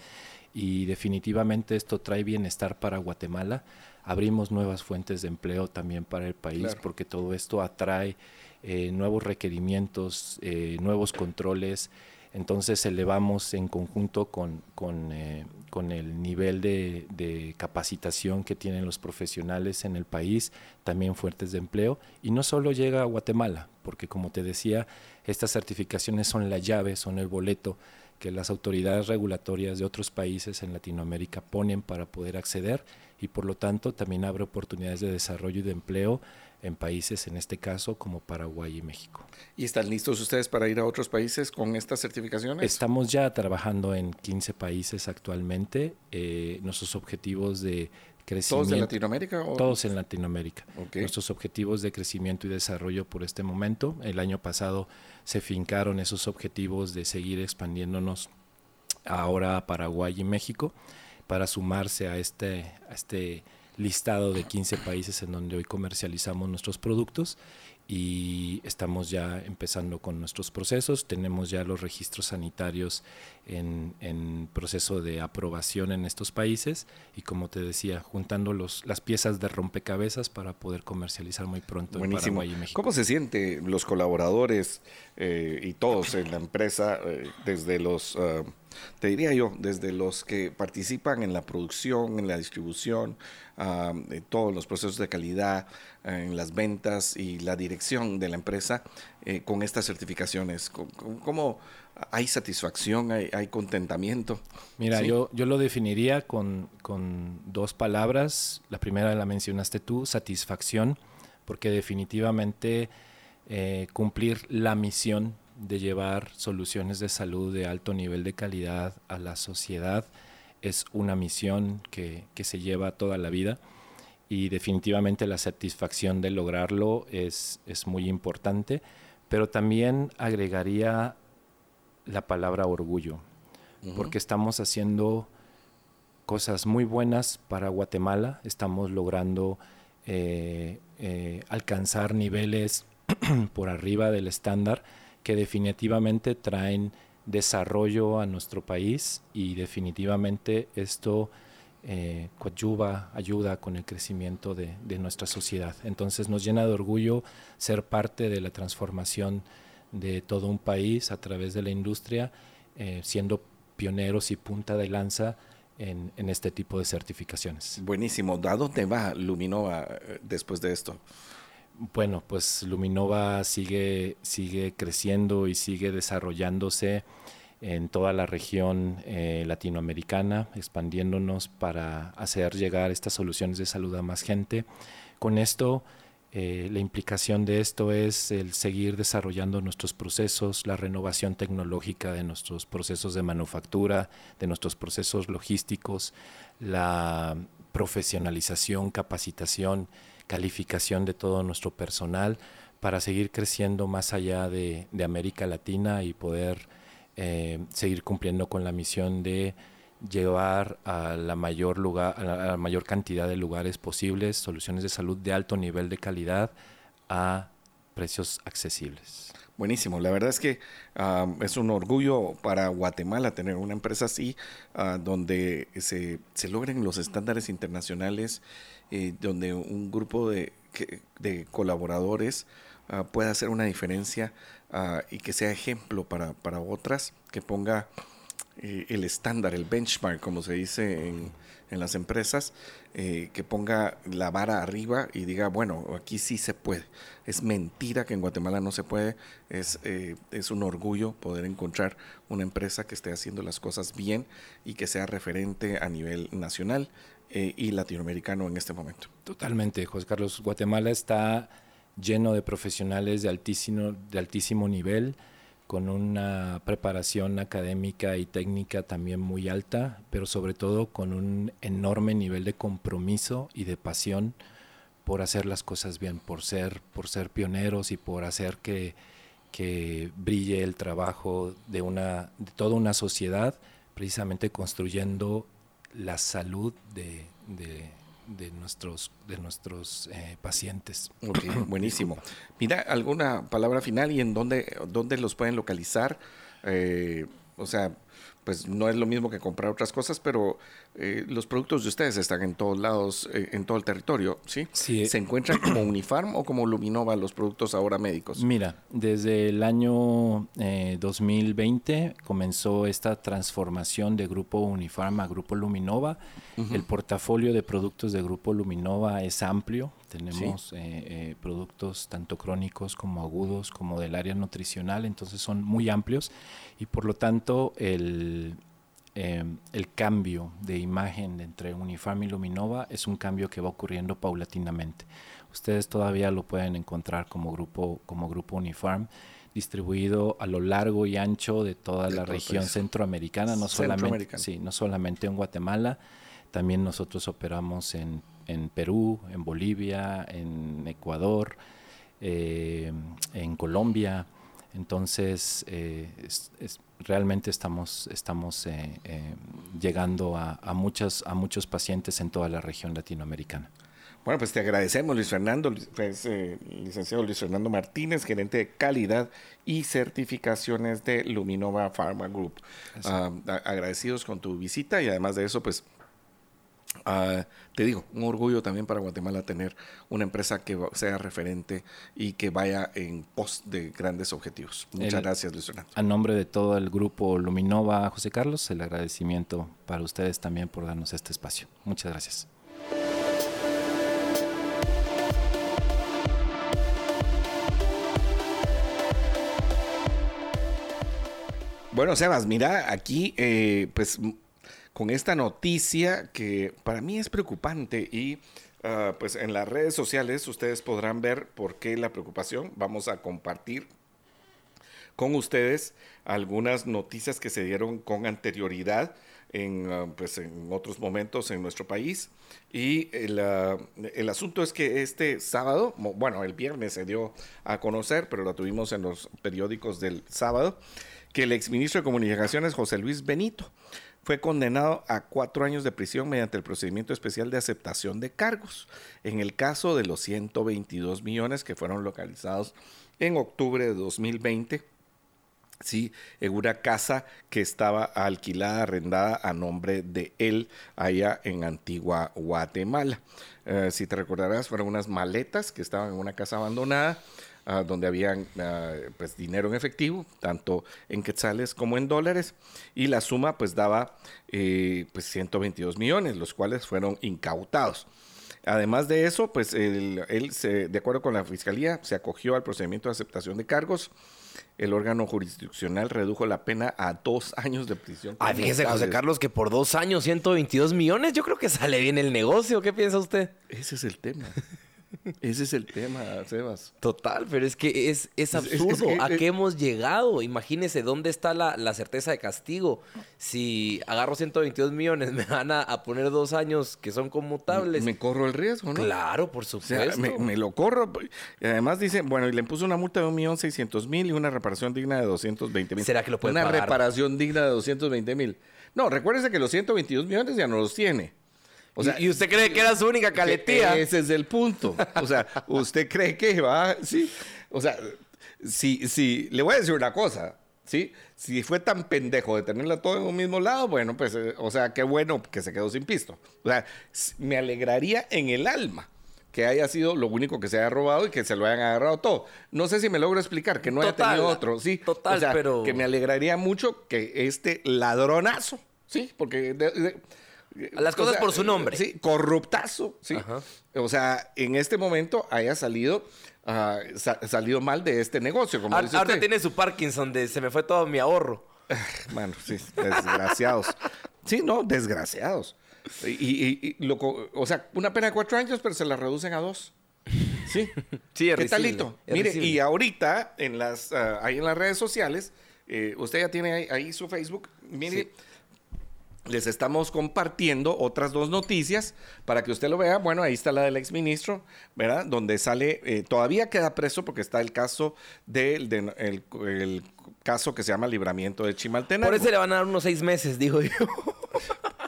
y definitivamente esto trae bienestar para Guatemala. Abrimos nuevas fuentes de empleo también para el país porque todo esto atrae eh, nuevos requerimientos, eh, nuevos controles. Entonces elevamos en conjunto con, con, eh, el nivel de, de, capacitación que tienen los profesionales en el país, también fuentes de empleo. Y no solo llega a Guatemala, porque como te decía, estas certificaciones son la llave, son el boleto que las autoridades regulatorias de otros países en Latinoamérica ponen para poder acceder y por lo tanto también abre oportunidades de desarrollo y de empleo en países, en este caso, como Paraguay y México. ¿Y están listos ustedes para ir a otros países con estas certificaciones? Estamos ya trabajando en 15 países actualmente. Eh, nuestros objetivos de crecimiento... ¿Todos en Latinoamérica? Todos en Latinoamérica. Nuestros objetivos de crecimiento y desarrollo por este momento. El año pasado se fincaron esos objetivos de seguir expandiéndonos ahora a Paraguay y México para sumarse a este, a este listado de 15 países en donde hoy comercializamos nuestros productos y estamos ya empezando con nuestros procesos. Tenemos ya los registros sanitarios en, en, proceso de aprobación en estos países y como te decía, juntando los, las piezas de rompecabezas para poder comercializar muy pronto en Paraguay y México. ¿Cómo se siente los colaboradores eh, y todos en la empresa, eh, desde los... Uh, te diría yo, desde los que participan en la producción, en la distribución, en todos los procesos de calidad, en las ventas y la dirección de la empresa eh, con estas certificaciones? ¿Cómo, hay satisfacción, hay, contentamiento? Mira, yo, yo lo definiría con, con dos palabras. La primera la mencionaste tú, satisfacción, porque definitivamente eh, cumplir la misión de llevar soluciones de salud de alto nivel de calidad a la sociedad es una misión que, se lleva toda la vida y definitivamente la satisfacción de lograrlo es, es muy importante, pero también agregaría la palabra orgullo, porque estamos haciendo cosas muy buenas para Guatemala, estamos logrando eh, eh, alcanzar niveles (clears throat) por arriba del estándar que definitivamente traen desarrollo a nuestro país y definitivamente esto eh, coadyuva, ayuda con el crecimiento de, nuestra sociedad. Entonces nos llena de orgullo ser parte de la transformación de todo un país a través de la industria, eh, siendo pioneros y punta de lanza en, en, este tipo de certificaciones. Buenísimo. ¿A dónde va Luminova eh, después de esto? Bueno, pues Luminova sigue, sigue creciendo y sigue desarrollándose en toda la región eh, latinoamericana, expandiéndonos para hacer llegar estas soluciones de salud a más gente. Con esto, eh, la implicación de esto es el seguir desarrollando nuestros procesos, la renovación tecnológica de nuestros procesos de manufactura, de nuestros procesos logísticos, la profesionalización, capacitación calificación de todo nuestro personal para seguir creciendo más allá de, América Latina y poder eh, seguir cumpliendo con la misión de llevar a la mayor lugar a la, mayor cantidad de lugares posibles soluciones de salud de alto nivel de calidad a precios accesibles. Buenísimo, la verdad es que ah, es un orgullo para Guatemala tener una empresa así, ah, donde se, se, logren los estándares internacionales eh, donde un grupo de, de colaboradores uh, pueda hacer una diferencia uh, y que sea ejemplo para, para otras, que ponga eh, el estándar, el benchmark, como se dice en, en las empresas, eh, que ponga la vara arriba y diga, bueno, aquí sí se puede. Es mentira que en Guatemala no se puede, es, es un orgullo poder encontrar una empresa que esté haciendo las cosas bien y que sea referente a nivel nacional eh, y latinoamericano en este momento. Totalmente, José Carlos. Guatemala está lleno de profesionales de altísimo, de altísimo nivel, con una preparación académica y técnica también muy alta, pero sobre todo con un enorme nivel de compromiso y de pasión por hacer las cosas bien, por ser, por ser pioneros y por hacer que, que brille el trabajo de, una, de toda una sociedad, precisamente construyendo la salud de, de, nuestros, de nuestros eh, pacientes. (clears throat) buenísimo. Mira, ¿alguna palabra final y en dónde, dónde los pueden localizar? Eh, o sea, pues no es lo mismo que comprar otras cosas, pero eh, los productos de ustedes están en todos lados, eh, en todo el territorio, ¿sí? Sí. ¿Se encuentran como (clears throat) Unifarm o como Luminova los productos ahora médicos? Mira, desde el año 2020 eh, comenzó esta transformación de Grupo Unifarm a Grupo Luminova. El portafolio de productos de Grupo Luminova es amplio. Tenemos productos tanto crónicos como agudos, como del área nutricional, entonces son muy amplios y por lo tanto el, em, el cambio de imagen entre Unifarm y Luminova es un cambio que va ocurriendo paulatinamente. Ustedes todavía lo pueden encontrar como grupo, como grupo Unifarm distribuido a lo largo y ancho de toda la región centroamericana, no solamente, sí, no solamente en Guatemala, también nosotros operamos en, en Perú, en Bolivia, en Ecuador, eh, en Colombia, entonces, eh, realmente estamos, estamos eh, eh, llegando a, a, muchas, a muchos pacientes en toda la región latinoamericana. Bueno, pues te agradecemos, Luis Fernando, pues, licenciado Luis Fernando Martínez, gerente de calidad y certificaciones de Luminova Pharma Group. Ah, agradecidos con tu visita y además de eso, pues Ah, te digo, un orgullo también para Guatemala tener una empresa que sea referente y que vaya en pos de grandes objetivos. Muchas gracias, Luis Fernando. A nombre de todo el grupo Luminova, José Carlos, el agradecimiento para ustedes también por darnos este espacio. Muchas gracias. Bueno, Sebas, mira, aquí eh, pues con esta noticia que para mí es preocupante y ah, pues en las redes sociales ustedes podrán ver por qué la preocupación. Vamos a compartir con ustedes algunas noticias que se dieron con anterioridad en, ah, pues en otros momentos en nuestro país. Y el, ah, el, asunto es que este sábado, bueno, el viernes se dio a conocer, pero lo tuvimos en los periódicos del sábado, que el exministro de Comunicaciones, José Luis Benito, fue condenado a cuatro años de prisión mediante el procedimiento especial de aceptación de cargos, en el caso de los 122 millones que fueron localizados en octubre de 2020 sí, en una casa que estaba alquilada, arrendada a nombre de él allá en Antigua Guatemala. Eh, si te recordarás, fueron unas maletas que estaban en una casa abandonada Ah, donde habían ah, pues dinero en efectivo, tanto en quetzales como en dólares, y la suma pues daba eh, pues 122 millones, los cuales fueron incautados. Además de eso, pues él, se, de acuerdo con la fiscalía, se acogió al procedimiento de aceptación de cargos. El órgano jurisdiccional redujo la pena a dos años de prisión. Ah, fíjese, José Carlos, que por dos años, 122 millones, yo creo que sale bien el negocio. ¿Qué piensa usted? Ese es el tema. Ese es el tema, Sebas. Total, pero es que es, es absurdo. ¿A qué hemos llegado? Imagínese dónde está la, certeza de castigo. Si agarro 122 millones, (laughs) me van a, poner dos años que son conmutables. Me, corro el riesgo, ¿no? Claro, por supuesto. me, lo corro. Y además dice, bueno, y le puso una multa de 1.600.000 y una reparación digna de 220.000. ¿Será que lo puede Una reparación digna de 220.000. No, recuérdese que los 122 millones ya no los tiene. O sea, ¿Y usted cree que era su única caletía? Ese es el punto. O sea, usted cree que va, sí. O sea, si, si, le voy a decir una cosa, ¿sí? Si fue tan pendejo de tenerla todo en un mismo lado, bueno, pues, eh, o sea, qué bueno que se quedó sin pisto. O sea, me alegraría en el alma que haya sido lo único que se haya robado y que se lo hayan agarrado todo. No sé si me logro explicar, que no haya tenido otro, sí. Total, o sea, pero... Que me alegraría mucho que este ladronazo, sí, porque... Las cosas por su nombre. Sí, corruptazo, sí. O sea, en este momento haya salido, ah, salido mal de este negocio, como dice Ahora tiene su Parkinson de se me fue todo mi ahorro. Bueno, sí, desgraciados. sí, no, desgraciados. Y, y, o sea, una pena de cuatro años, pero se la reducen a dos. Sí. (laughs) sí, ¿Qué talito? Mire, y ahorita en las, ah, ahí en las redes sociales, eh, usted ya tiene ahí, su Facebook. Mire, les estamos compartiendo otras dos noticias para que usted lo vea. Bueno, ahí está la del exministro, ¿verdad? Donde sale, eh, todavía queda preso porque está el caso del de, el, caso que se llama libramiento de Chimaltenango. Por eso le van a dar unos seis meses, dijo yo. (laughs)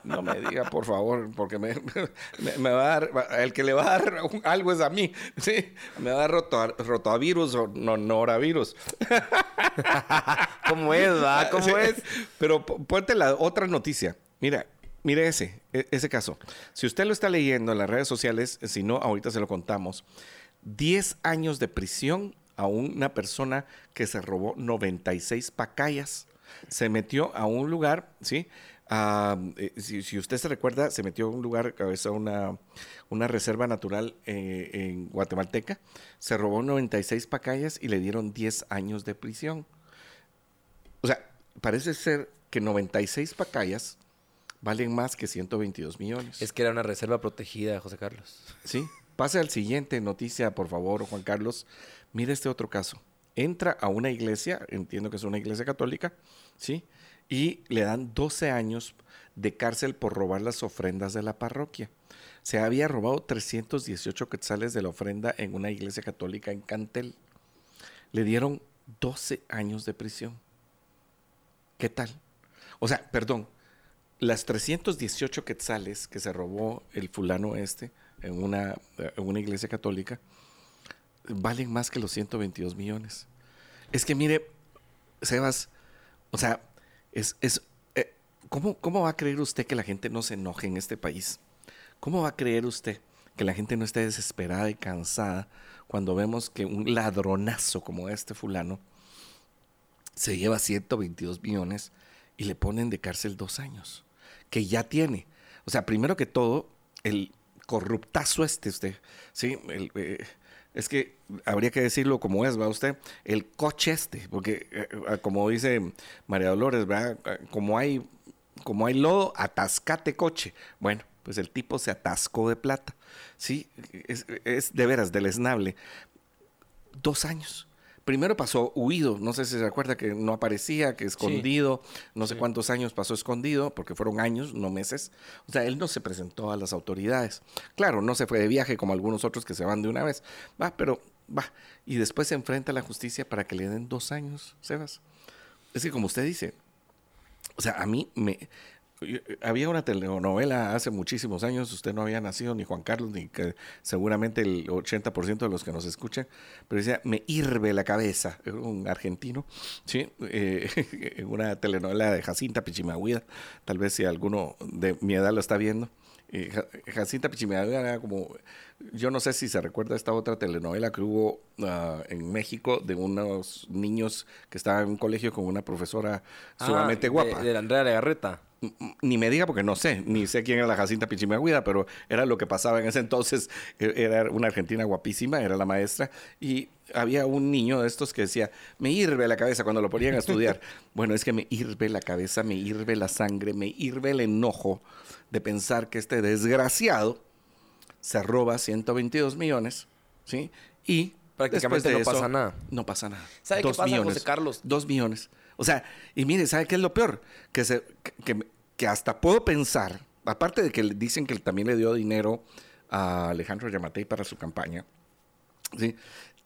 No me diga, por favor, porque me, (laughs) va a dar, el que le va a dar algo es a mí, ¿sí? Me va a dar roto, rotavirus o no, noravirus. (laughs) ¿Cómo es, va? ¿Cómo es? Pero ponte la otra noticia. Mira, mire ese, e, ese caso. Si usted lo está leyendo en las redes sociales, si no, ahorita se lo contamos. 10 años de prisión a una persona que se robó 96 pacayas. Se metió a un lugar, ¿sí? Eh, si, usted se recuerda, se metió a un lugar, a una, una reserva natural eh, en Guatemalteca, se robó 96 pacayas y le dieron 10 años de prisión. O sea, parece ser que 96 pacayas valen más que 122 millones. Es que era una reserva protegida, José Carlos. Sí. Pase al siguiente noticia, por favor, Juan Carlos. Mire este otro caso. Entra a una iglesia, entiendo que es una iglesia católica, ¿sí? y le dan 12 años de cárcel por robar las ofrendas de la parroquia. Se había robado 318 quetzales de la ofrenda en una iglesia católica en Cantel. Le dieron 12 años de prisión. ¿Qué tal? O sea, perdón, las 318 quetzales que se robó el fulano este en una, en una iglesia católica valen más que los 122 millones. Es que mire, Sebas, o sea, es, es eh, ¿cómo, ¿cómo va a creer usted que la gente no se enoje en este país? ¿Cómo va a creer usted que la gente no esté desesperada y cansada cuando vemos que un ladronazo como este fulano se lleva 122 millones y le ponen de cárcel dos años? Que ya tiene. O sea, primero que todo, el corruptazo este, usted, ¿sí? Eh, es que habría que decirlo como es, ¿va usted? El coche este, porque eh, eh, como dice María Dolores, ¿verdad? Como hay, como hay lodo, atascate coche. Bueno, pues el tipo se atascó de plata. Sí, es, es de veras deleznable. Dos años. Primero pasó huido, no sé si se acuerda que no aparecía, que escondido, no sé cuántos años pasó escondido, porque fueron años, no meses. O sea, él no se presentó a las autoridades. Claro, no se fue de viaje como algunos otros que se van de una vez, va, pero va. Y después se enfrenta a la justicia para que le den dos años, Sebas. Es que como usted dice, o sea, a mí me, había una telenovela hace muchísimos años, usted no había nacido, ni Juan Carlos, ni que seguramente el 80% de los que nos escuchan, pero decía, me hirve la cabeza, un argentino, ¿sí? Eh, (laughs) una telenovela de Jacinta Pichimahuida, tal vez si alguno de mi edad lo está viendo. Eh, Jacinta Pichimahuida era como, yo no sé si se recuerda esta otra telenovela que hubo ah, en México de unos niños que estaban en un colegio con una profesora ah, sumamente guapa. De, de Andrea Legarreta ni me diga porque no sé, ni sé quién era la Jacinta Pichimaguida, pero era lo que pasaba en ese entonces. E-, era una argentina guapísima, era la maestra, y había un niño de estos que decía, me hirve la cabeza cuando lo ponían a estudiar. (laughs) bueno, es que me hirve la cabeza, me hirve la sangre, me hirve el enojo de pensar que este desgraciado se roba 122 millones, ¿sí? Y prácticamente no pasa nada. No pasa nada. ¿Sabe qué pasa, José Carlos? Dos millones. O sea, y mire, ¿sabe qué es lo peor? Que, se, que, que hasta puedo pensar, aparte de que dicen que también le dio dinero a Alejandro Yamatei para su campaña, ¿sí?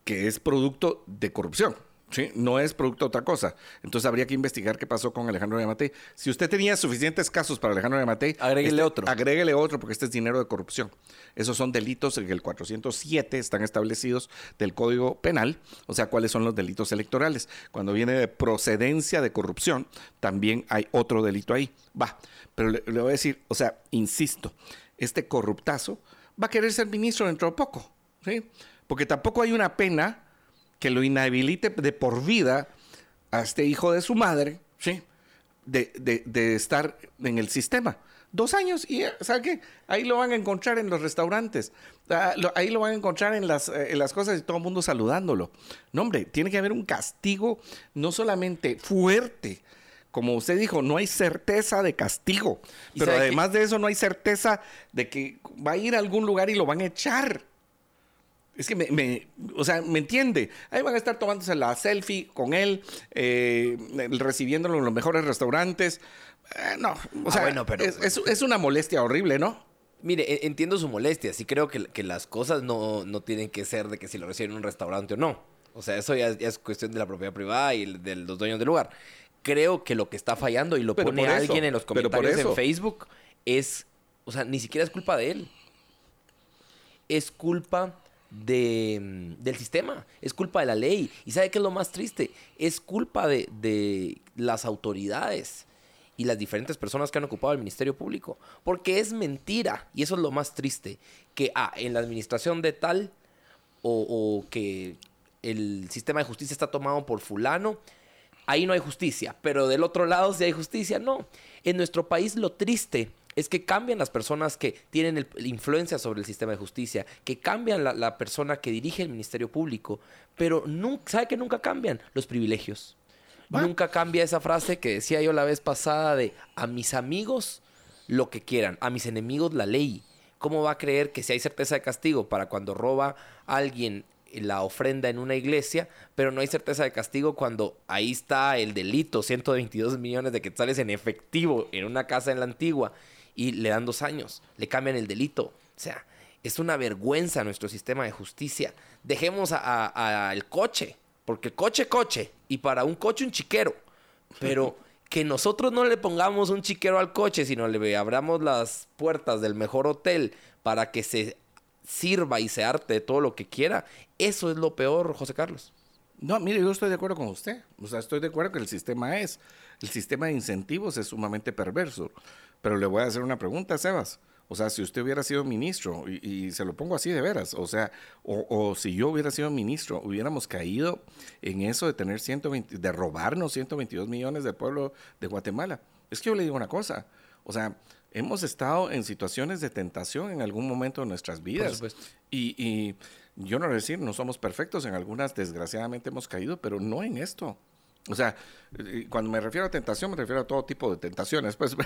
que es producto de corrupción. ¿Sí? No es producto de otra cosa. Entonces habría que investigar qué pasó con Alejandro Yamatei. Si usted tenía suficientes casos para Alejandro Yamatei, agréguele este, otro. Agréguele otro porque este es dinero de corrupción. Esos son delitos en el 407 están establecidos del Código Penal, o sea, cuáles son los delitos electorales. Cuando viene de procedencia de corrupción, también hay otro delito ahí. Va, pero le, le voy a decir, o sea, insisto, este corruptazo va a querer ser ministro dentro de poco, ¿sí? Porque tampoco hay una pena que lo inhabilite de por vida a este hijo de su madre, ¿sí? De, de, estar en el sistema. Dos años y, ¿sabe qué? Ahí lo van a encontrar en los restaurantes. Ah, ahí lo van a encontrar en las, eh, en las cosas y todo el mundo saludándolo. No, hombre, tiene que haber un castigo no solamente fuerte como usted dijo, no hay certeza de castigo. Pero además de eso, no hay certeza de que va a ir a algún lugar y lo van a echar. Es que me, o sea, me entiende. Ahí van a estar tomándose la selfie con él, eh, recibiéndolo en los mejores restaurantes. Eh, no, o ah, sea, bueno, pero, es, una molestia horrible, ¿no? Mire, e, entiendo su molestia. Sí creo que, las cosas no, no, tienen que ser de que si lo reciben en un restaurante o no. O sea, eso ya, es cuestión de la propiedad privada y de los dueños del lugar. Creo que lo que está fallando y lo pone alguien en los comentarios en Facebook es, o sea, ni siquiera es culpa de él. Es culpa de, mm, del sistema, es culpa de la ley. ¿Y sabe qué es lo más triste? Es culpa de, de las autoridades y las diferentes personas que han ocupado el Ministerio Público. Porque es mentira, y eso es lo más triste, que ah, en la administración de tal o, o, que el sistema de justicia está tomado por fulano, ahí no hay justicia. Pero del otro lado, si hay justicia, no. En nuestro país lo triste es que cambian las personas que tienen influencia sobre el sistema de justicia, que cambian la, persona que dirige el Ministerio Público, pero nunca, ¿sabe que nunca cambian? Los privilegios. Nunca cambia esa frase que decía yo la vez pasada de a mis amigos lo que quieran, a mis enemigos la ley. ¿Cómo va a creer que si hay certeza de castigo para cuando roba a alguien la ofrenda en una iglesia, pero no hay certeza de castigo cuando ahí está el delito, 122 millones de quetzales en efectivo en una casa en la antigua y le dan dos años, le cambian el delito. O sea, es una vergüenza nuestro sistema de justicia. Dejemos al coche, porque coche, coche, y para un coche un chiquero. Pero (laughs) que nosotros no le pongamos un chiquero al coche, sino le abramos las puertas del mejor hotel para que se sirva y se arte de todo lo que quiera, eso es lo peor, José Carlos. No, mire, yo estoy de acuerdo con usted. O sea, estoy de acuerdo que el sistema es, el sistema de incentivos es sumamente perverso. Pero le voy a hacer una pregunta, Sebas. O sea, si usted hubiera sido ministro, y, se lo pongo así de veras, o sea, o, si yo hubiera sido ministro, hubiéramos caído en eso de tener 120, de robarnos 122 millones del pueblo de Guatemala. Es que yo le digo una cosa, o sea, hemos estado en situaciones de tentación en algún momento de nuestras vidas. Y, y yo no voy a decir, no somos perfectos, en algunas desgraciadamente hemos caído, pero no en esto. O sea, cuando me refiero a tentación, me refiero a todo tipo de tentaciones. Pues, (laughs)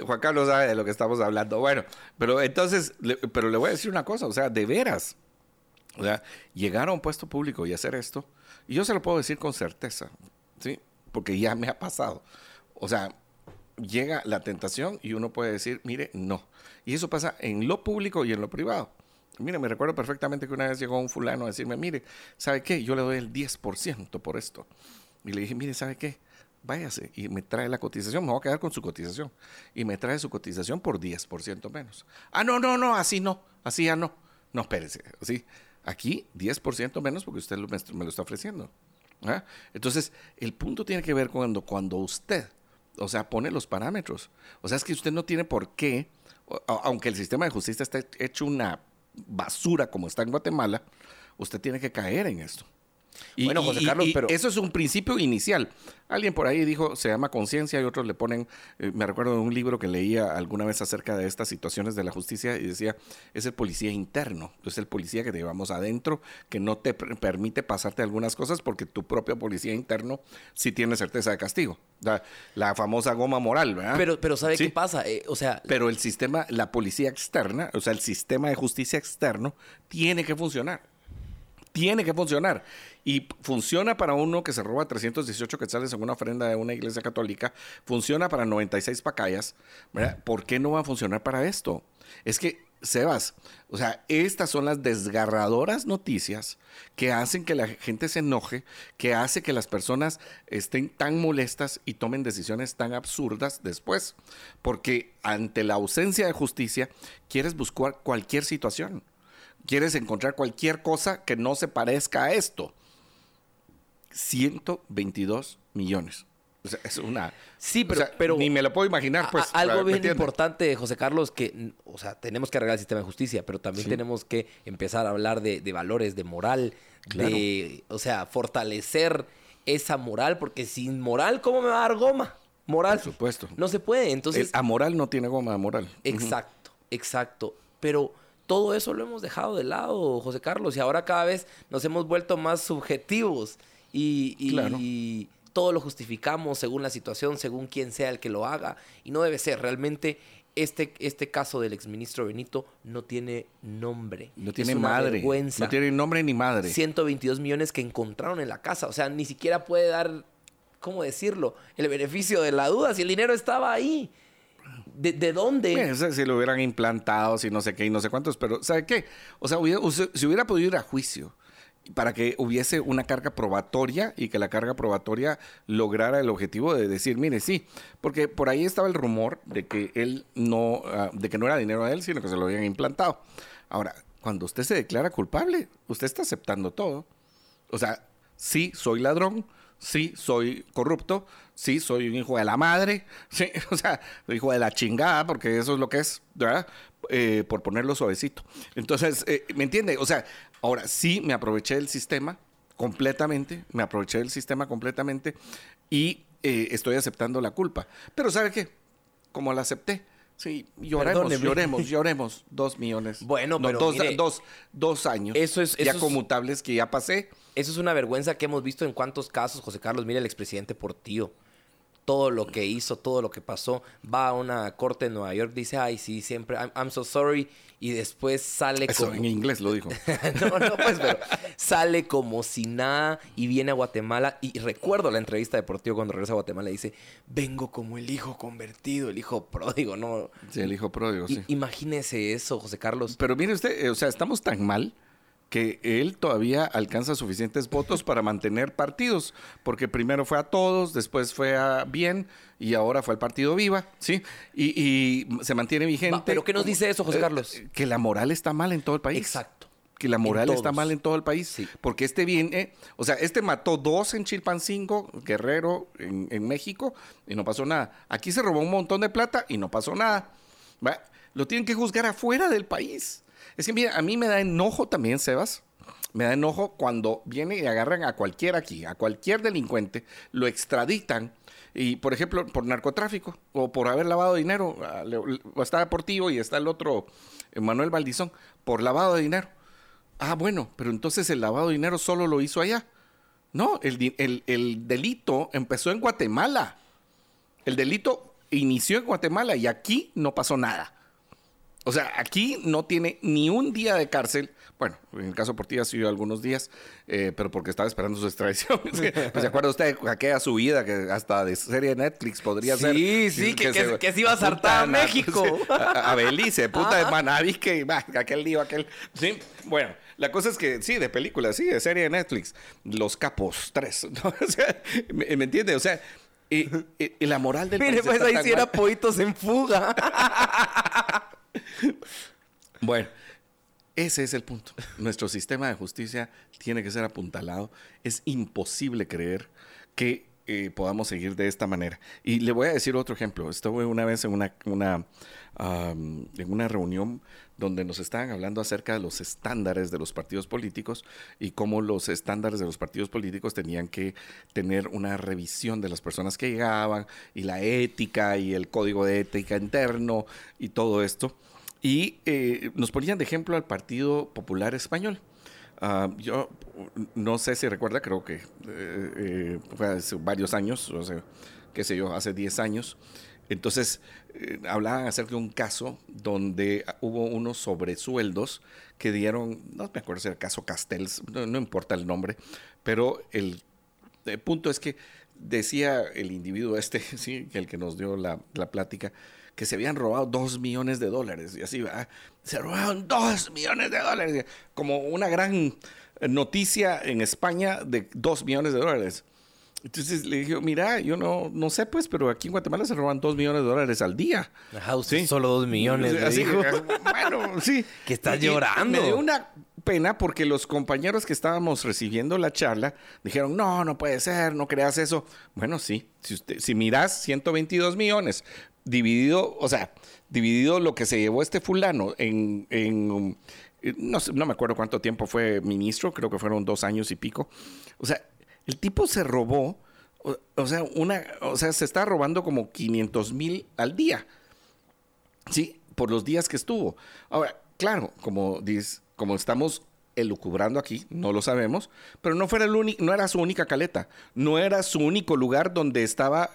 (laughs) Juan Carlos sabe de lo que estamos hablando. Bueno, pero entonces, pero le voy a decir una cosa, o sea, de veras, o sea, llegar a un puesto público y hacer esto, y yo se lo puedo decir con certeza, ¿sí? Porque ya me ha pasado. O sea, llega la tentación y uno puede decir, mire, no. Y eso pasa en lo público y en lo privado. Mire, me recuerdo perfectamente que una vez llegó un fulano a decirme, mire, ¿sabe qué? Yo le doy el 10% por esto. Y le dije, mire, ¿sabe qué? Váyase y me trae la cotización, me voy a quedar con su cotización. Y me trae su cotización por 10% menos. Ah, no, no, no, así no, así ya no. No, espérese, así. Aquí 10% menos porque usted me, lo está ofreciendo. ¿ah? Entonces, el punto tiene que ver cuando, cuando usted, o sea, pone los parámetros. O sea, es que usted no tiene por qué, aunque el sistema de justicia esté hecho una basura como está en Guatemala, usted tiene que caer en esto. Y, bueno, José Carlos, pero... Eso es un principio inicial. Alguien por ahí dijo, se llama conciencia y otros le ponen, eh, me recuerdo de un libro que leía alguna vez acerca de estas situaciones de la justicia y decía, es el policía interno, es el policía que te llevamos adentro, que no te permite pasarte algunas cosas porque tu propio policía interno sí tiene certeza de castigo. La, famosa goma moral, ¿verdad? Pero, pero ¿sabe qué pasa? Eh, o sea... Pero el sistema, la policía externa, o sea, el sistema de justicia externo tiene que funcionar tiene que funcionar. Y funciona para uno que se roba 318 quetzales en una ofrenda de una iglesia católica, funciona para 96 pacayas, ¿verdad? ¿Por qué no va a funcionar para esto? Es que, Sebas, o sea, estas son las desgarradoras noticias que hacen que la gente se enoje, que hace que las personas estén tan molestas y tomen decisiones tan absurdas después. Porque ante la ausencia de justicia, quieres buscar cualquier situación. Quieres encontrar cualquier cosa que no se parezca a esto. 122 millones. O sea, es una. Sí, pero, Ni me lo puedo imaginar, pues. algo bien importante, José Carlos, que. O sea, tenemos que arreglar el sistema de justicia, pero también tenemos que empezar a hablar de, valores, de moral, de. O sea, fortalecer esa moral, porque sin moral, ¿cómo me va a dar goma? Moral. Por supuesto. No se puede. Entonces. a moral no tiene goma, moral. Exacto, exacto. Pero todo eso lo hemos dejado de lado, José Carlos, y ahora cada vez nos hemos vuelto más subjetivos y, todo lo justificamos según la situación, según quien sea el que lo haga. Y no debe ser. Realmente este, este caso del exministro Benito no tiene nombre. No tiene madre. No tiene nombre ni madre. 122 millones que encontraron en la casa. O sea, ni siquiera puede dar, ¿cómo decirlo? El beneficio de la duda si el dinero estaba ahí. ¿De, dónde? si lo hubieran implantado, si no sé qué y no sé cuántos, pero ¿sabe qué? O sea, si hubiera podido ir a juicio para que hubiese una carga probatoria y que la carga probatoria lograra el objetivo de decir, mire, sí, porque por ahí estaba el rumor de que él no, ah, de que no era dinero de él, sino que se lo habían implantado. Ahora, cuando usted se declara culpable, usted está aceptando todo. O sea, sí, soy ladrón, sí, soy corrupto, sí, soy un hijo de la madre, (laughs) sí, o sea, hijo de la chingada, porque eso es lo que es, ¿verdad? Eh, por ponerlo suavecito. Entonces, eh, ¿me entiende? O sea, ahora sí me aproveché del sistema completamente, me aproveché del sistema completamente y eh, estoy aceptando la culpa. Pero ¿sabe qué? Como la acepté, Sí, lloremos, lloremos, (laughs) lloremos. Dos millones. Bueno, pero dos, dos, años. Eso es, ya conmutables que ya pasé. Eso es una vergüenza que hemos visto en cuántos casos, José Carlos, mire el expresidente Portillo todo lo que hizo, todo lo que pasó, va a una corte en Nueva York, dice, ay, sí, siempre, I'm, so sorry, y después sale Eso, en inglés lo dijo. (laughs) no, no, pues, pero sale como si nada y viene a Guatemala, y recuerdo la entrevista deportiva cuando regresa a Guatemala, y dice, vengo como el hijo convertido, el hijo pródigo, ¿no? Sí, el hijo pródigo, sí. Imagínese eso, José Carlos. Pero mire usted, eh, o sea, estamos tan mal que él todavía alcanza suficientes votos para mantener partidos, porque primero fue a todos, después fue a Bien y ahora fue al partido Viva, ¿sí? Y, se mantiene vigente. ¿Pero qué nos dice eso, José eh, Carlos? que la moral está mal en todo el país. Exacto. Que la moral está mal en todo el país. Sí. Porque este viene, o sea, este mató dos en Chilpancingo, Guerrero, en, México, y no pasó nada. Aquí se robó un montón de plata y no pasó nada. Lo tienen que juzgar afuera del país. Es que, mira, a mí me da enojo también, Sebas. Me da enojo cuando vienen y agarran a cualquiera aquí, a cualquier delincuente, lo extraditan y, por ejemplo, por narcotráfico o por haber lavado dinero. Está Deportivo y está el otro, Manuel Valdizón, por lavado de dinero. Ah, bueno, pero entonces el lavado de dinero solo lo hizo allá. No, el, el delito empezó en Guatemala. El delito inició en Guatemala y aquí no pasó nada. O sea, aquí no tiene ni un día de cárcel. Bueno, en el caso de Portilla ha sido algunos días, eh, pero porque estaba esperando su extradición. (laughs) Pues, ¿Se acuerda usted de aquella subida que hasta de serie de Netflix podría ser? Sí, sí, que, se, iba a saltar a México. A, Belice, puta de Manaví, que aquel lío, aquel. Sí, bueno, la cosa es que sí, de película, sí, de serie de Netflix. Los Capos 3. (laughs) O sea, ¿me, ¿me entiende? O sea, y, la moral del Mire, pues ahí sí era Poitos en fuga. (laughs) (laughs) bueno, ese es el punto. Nuestro sistema de justicia tiene que ser apuntalado. Es imposible creer que eh, podamos seguir de esta manera. Y le voy a decir otro ejemplo. Estuve una vez en una, una, en una reunión donde nos estaban hablando acerca de los estándares de los partidos políticos y cómo los estándares de los partidos políticos tenían que tener una revisión de las personas que llegaban y la ética y el código de ética interno y todo esto. Y eh, nos ponían de ejemplo al Partido Popular Español. Ah, yo no sé si recuerda, creo que eh, eh, fue hace varios años, o sea, qué sé yo, hace 10 años. Entonces, hablaban acerca de un caso donde hubo unos sobresueldos que dieron, no me acuerdo si era el caso Castells, no, importa el nombre, pero el, punto es que decía el individuo este, (laughs) sí, el que nos dio la, la plática, que se habían robado dos millones de dólares. Y así, va se robaron dos millones de dólares. Como una gran noticia en España de dos millones de dólares. Entonces le dije, mira, yo no, no sé pues, pero aquí en Guatemala se roban dos millones de dólares al día. Ajá, usted solo dos millones. Así, bueno, sí. (laughs) Que está llorando. Me dio una pena porque los compañeros que estábamos recibiendo la charla dijeron, no, no puede ser, no creas eso. Bueno, sí, si, usted, si miras 122 millones dividido, o sea, dividido lo que se llevó este fulano en, en no, no, me acuerdo cuánto tiempo fue ministro, creo que fueron dos años y pico. O sea, el tipo se robó, o, sea, una, o sea, se está robando como 500 mil al día, ¿sí? Por los días que estuvo. Ahora, claro, como, dice, como estamos elucubrando aquí, no lo sabemos, pero no, fuera el no era su única caleta, no era su único lugar donde estaba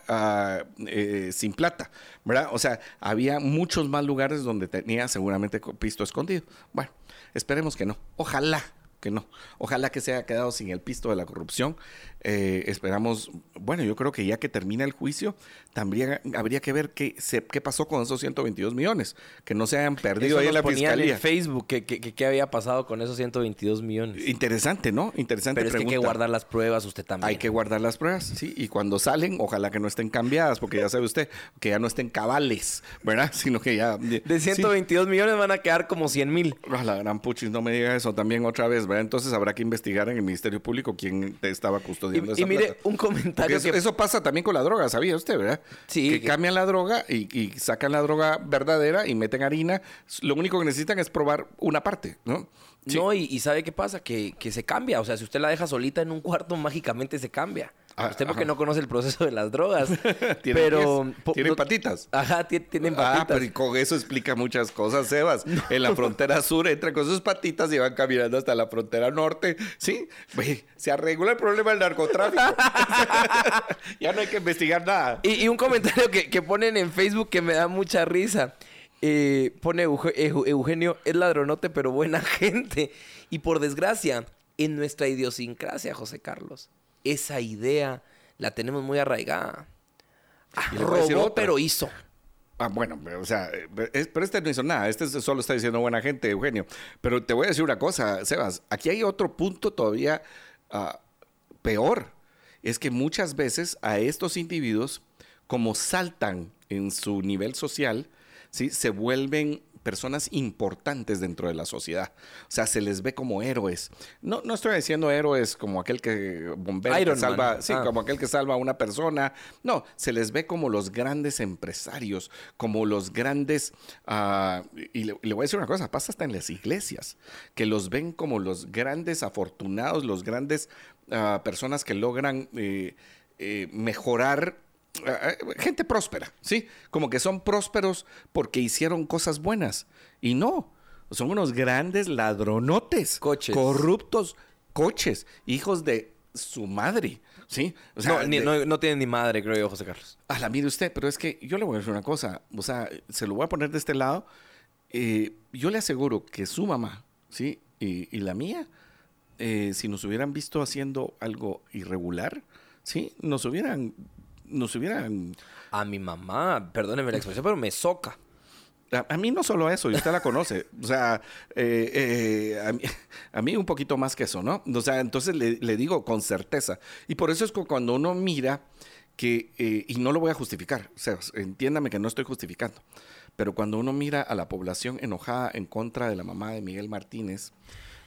eh, sin plata, ¿verdad? O sea, había muchos más lugares donde tenía seguramente pisto escondido. Bueno, esperemos que no. Ojalá que no. Ojalá que se haya quedado sin el pisto de la corrupción. Eh, esperamos, bueno, yo creo que ya que termina el juicio, también habría que ver qué, se, qué pasó con esos 122 millones, que no se hayan perdido ahí en la fiscalía. en Facebook qué que, había pasado con esos 122 millones. Interesante, ¿no? Interesante Pero es que hay que guardar las pruebas usted también. Hay que guardar las pruebas, sí, y cuando salen, ojalá que no estén cambiadas, porque ya sabe usted, que ya no estén cabales, ¿verdad? (laughs) Sino que ya... De 122 millones van a quedar como 100 mil. La gran puchis, no me diga eso también otra vez, ¿verdad? Entonces habrá que investigar en el Ministerio Público quién estaba custodiando y, y mire, un comentario eso, pasa también con la droga, ¿sabía usted, verdad? Sí. Que, cambian la droga y, sacan la droga verdadera y meten harina. Lo único que necesitan es probar una parte, ¿no? No, y, ¿sabe qué pasa? Que, que se cambia. O sea, si usted la deja solita en un (laughs) cuarto, mágicamente se cambia. Ah, usted porque no conoce el proceso de las drogas. (laughs) pero tienen patitas. Ajá, tienen patitas. Ah, pero y con eso explica muchas cosas, Sebas. En la (laughs) frontera sur entran con sus patitas y van caminando hasta la frontera norte. Sí, se arregla el problema del narcotráfico. ya no hay que investigar nada. Y, un comentario que, que ponen en Facebook que me da mucha risa. Eh, pone Eugenio, es ladronote, pero buena (laughs) gente. Y por desgracia, en nuestra idiosincrasia, José Carlos, esa idea la tenemos muy arraigada. Ah, robó, pero hizo. Ah, bueno, o sea, pero este no hizo nada. Este solo está diciendo buena gente, Eugenio. Pero te voy a decir una cosa, Sebas. Aquí hay otro punto todavía ah, peor. Es que muchas veces a estos individuos, como saltan en su nivel social, ¿sí? se vuelven personas importantes dentro de la sociedad. O sea, se les ve como héroes. No, no estoy diciendo héroes como aquel que bombero salva, sí, ah. como aquel que salva a una persona. No, se les ve como los grandes empresarios, como los grandes. Ah, y le, voy a decir una cosa, pasa hasta en las iglesias, que los ven como los grandes afortunados, los grandes ah, personas que logran eh, eh, mejorar gente próspera, ¿sí? Como que son prósperos porque hicieron cosas buenas. Y no, son unos grandes ladronotes. Coches. Corruptos coches, hijos de su madre, ¿sí? no, tienen ni madre, creo yo, José Carlos. A la mire usted, pero es que yo le voy a decir una cosa, o sea, se lo voy a poner de este lado. Eh, yo le aseguro que su mamá, ¿sí? Y, la mía, si nos hubieran visto haciendo algo irregular, ¿sí? Nos hubieran nos hubieran... A mi mamá, perdóneme la expresión, pero me soca. A, mí no solo eso, y usted la conoce. O sea, eh, eh, a, mí, un poquito más que eso, ¿no? O sea, entonces le, digo con certeza. Y por eso es que cuando uno mira que, eh, y no lo voy a justificar, o sea, entiéndame que no estoy justificando, pero cuando uno mira a la población enojada en contra de la mamá de Miguel Martínez,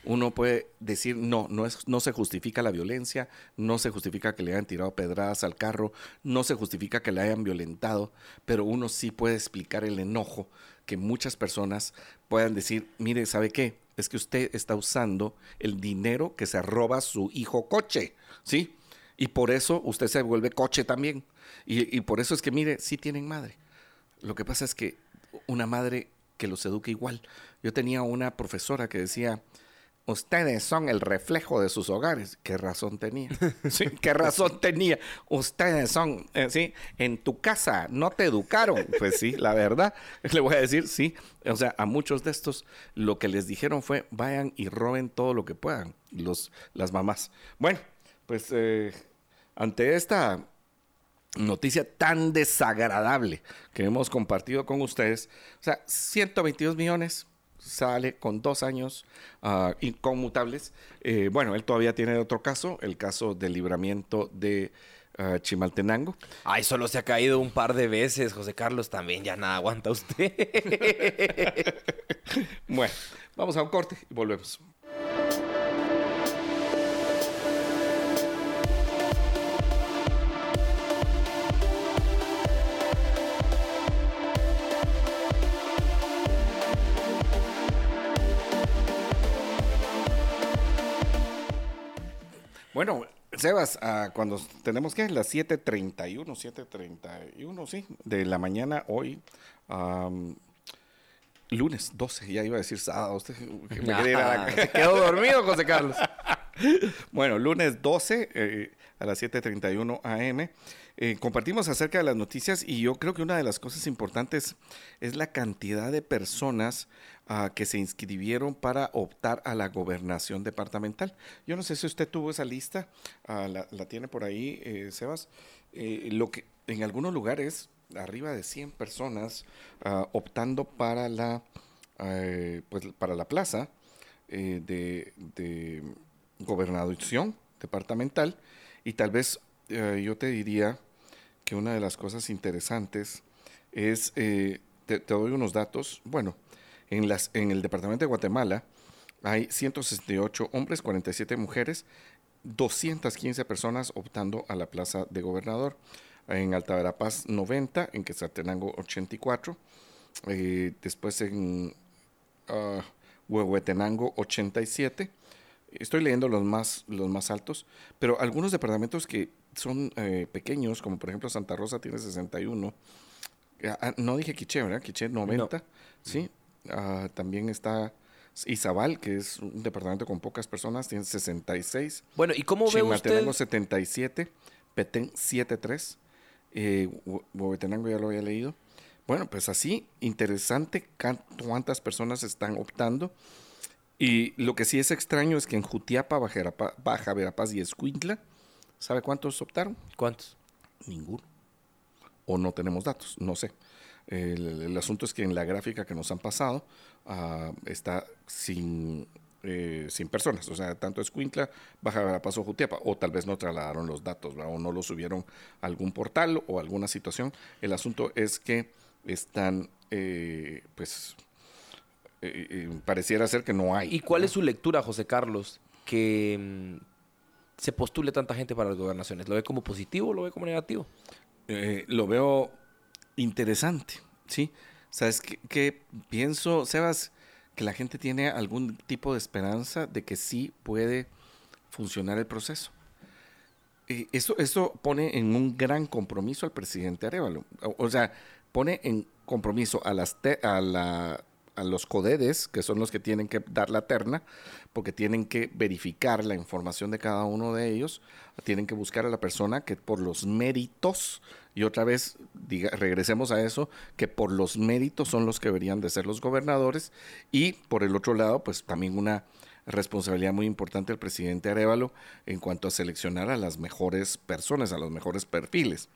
uno puede decir, no, no, es, no se justifica la violencia, no se justifica que le hayan tirado pedradas al carro, no se justifica que le hayan violentado, pero uno sí puede explicar el enojo que muchas personas puedan decir, mire, ¿sabe qué? Es que usted está usando el dinero que se roba su hijo coche, ¿sí? Y por eso usted se vuelve coche también. Y, y por eso es que, mire, sí tienen madre. Lo que pasa es que una madre que los eduque igual. Yo tenía una profesora que decía, Ustedes son el reflejo de sus hogares. ¿Qué razón tenía? (laughs) ¿Sí? ¿Qué razón tenía? Ustedes son, eh, ¿sí? En tu casa no te educaron. Pues sí, la verdad. Le voy a decir, sí. O sea, a muchos de estos lo que les dijeron fue, vayan y roben todo lo que puedan, los, las mamás. Bueno, pues eh, ante esta noticia tan desagradable que hemos compartido con ustedes, o sea, 122 millones sale con dos años uh, inconmutables. Eh, bueno, él todavía tiene otro caso, el caso del libramiento de uh, Chimaltenango. Ay, solo se ha caído un par de veces, José Carlos, también ya nada aguanta usted. (laughs) bueno, vamos a un corte y volvemos. Bueno, Sebas, ah, cuando tenemos que las 7.31, 7.31, sí, de la mañana hoy, lunes 12, ya iba a decir sábado. Usted, (laughs) se quedó dormido, José Carlos. (laughs) bueno, lunes 12 eh, a las 7:31 AM. Eh, compartimos acerca de las noticias y yo creo que una de las cosas importantes es la cantidad de personas ah, que se inscribieron para optar a la gobernación departamental. Yo no sé si usted tuvo esa lista, ah, la, tiene por ahí, eh, Sebas. lo que en algunos lugares arriba de 100 personas ah, optando para la, pues, para la plaza de, de gobernación departamental y tal vez eh, yo te diría que una de las cosas interesantes es, eh, te, doy unos datos, bueno, en, las, en el departamento de Guatemala hay 168 hombres, 47 mujeres, 215 personas optando a la plaza de gobernador. En Alta Verapaz 90, en Quetzaltenango 84, eh, después en uh, Huehuetenango 87, Estoy leyendo los más, los más altos, pero algunos departamentos que son eh, pequeños, como por ejemplo Santa Rosa tiene 61. Ah, ah, no dije Quiché, ¿verdad? Quiché 90, ¿sí? Ah, también está Izabal, que es un departamento con pocas personas, tiene 66. Bueno, ¿y cómo ve usted? 77, Petén 73, eh, Huehuetenango ya lo había leído. Bueno, pues así, interesante cuántas personas están optando. Y lo que sí es extraño es que en Jutiapa, Baja, Verapaz y Escuintla, ¿sabe cuántos optaron? ¿Cuántos? Ninguno. O no tenemos datos, no sé. El, asunto es que en la gráfica que nos han pasado ah, está sin, eh, sin personas, o sea, tanto Escuintla, Baja Verapaz o Jutiapa, o tal vez no trasladaron los datos, o no los subieron a algún portal o alguna situación. El asunto es que están, eh, pues, pareciera ser que no hay. ¿Y cuál es su lectura, José Carlos, que mm, se postule tanta gente para las gobernaciones? ¿Lo ve como positivo o lo ve como negativo? Eh, lo veo interesante, ¿sí? ¿Sabes qué, pienso, Sebas? Que la gente tiene algún tipo de esperanza de que sí puede funcionar el proceso. eso, eso pone en un gran compromiso al presidente Arevalo. O, sea, pone en compromiso a, las a la a los codedes, que son los que tienen que dar la terna, porque tienen que verificar la información de cada uno de ellos, tienen que buscar a la persona que por los méritos, y otra vez diga, regresemos a eso, que por los méritos son los que deberían de ser los gobernadores, y por el otro lado, pues también una responsabilidad muy importante del presidente Arevalo en cuanto a seleccionar a las mejores personas, a los mejores perfiles.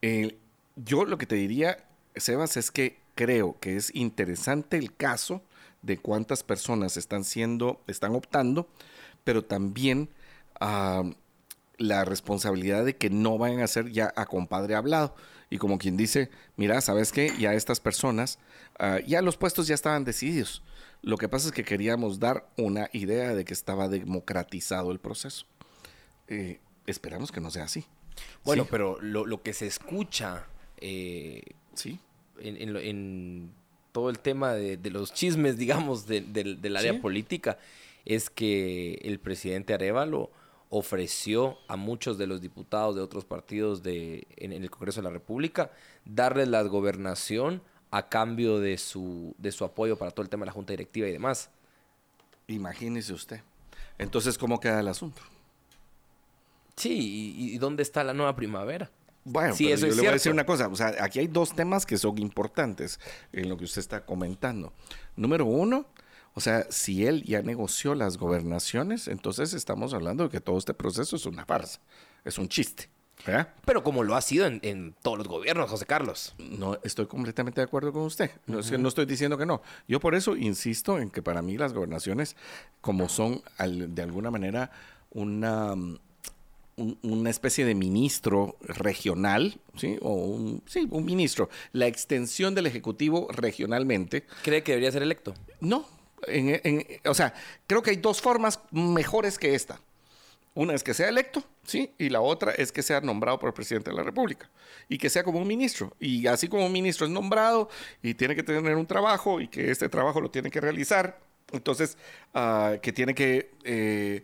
Eh, yo lo que te diría, Sebas, es que creo que es interesante el caso de cuántas personas están siendo, están optando, pero también ah, la responsabilidad de que no vayan a ser ya a compadre hablado. Y como quien dice, mira, ¿sabes qué? Ya estas personas, ah, ya los puestos ya estaban decididos. Lo que pasa es que queríamos dar una idea de que estaba democratizado el proceso. Eh, esperamos que no sea así. Bueno, pero lo, que se escucha eh, sí en, todo el tema de, los chismes, (laughs) digamos, del área política, es que el presidente Arevalo ofreció a muchos de los diputados de otros partidos de, en, el Congreso de la República darles la gobernación a cambio de su, de su apoyo para todo el tema de la Junta Directiva y demás. Imagínese usted. Entonces, ¿cómo queda el asunto? Sí, y dónde está la nueva primavera? Bueno, yo le voy a decir una cosa. O sea, aquí hay dos temas que son importantes en lo que usted está comentando. Número uno, o sea, si él ya negoció las gobernaciones, entonces estamos hablando de que todo este proceso es una farsa, es un chiste. Pero como lo ha sido en, todos los gobiernos, José Carlos. No, estoy completamente de acuerdo con usted. No, no estoy diciendo que no. Yo por eso insisto en que para mí las gobernaciones, como son de alguna manera una una especie de ministro regional, ¿sí? O un, sí, un ministro. La extensión del Ejecutivo regionalmente. ¿Cree que debería ser electo? No. o sea, creo que hay dos formas mejores que esta. Una es que sea electo, ¿sí? Y la otra es que sea nombrado por el presidente de la República. Y que sea como un ministro. Y así como un ministro es nombrado y tiene que tener un trabajo y que este trabajo lo tiene que realizar Entonces, ah, que tiene que, eh,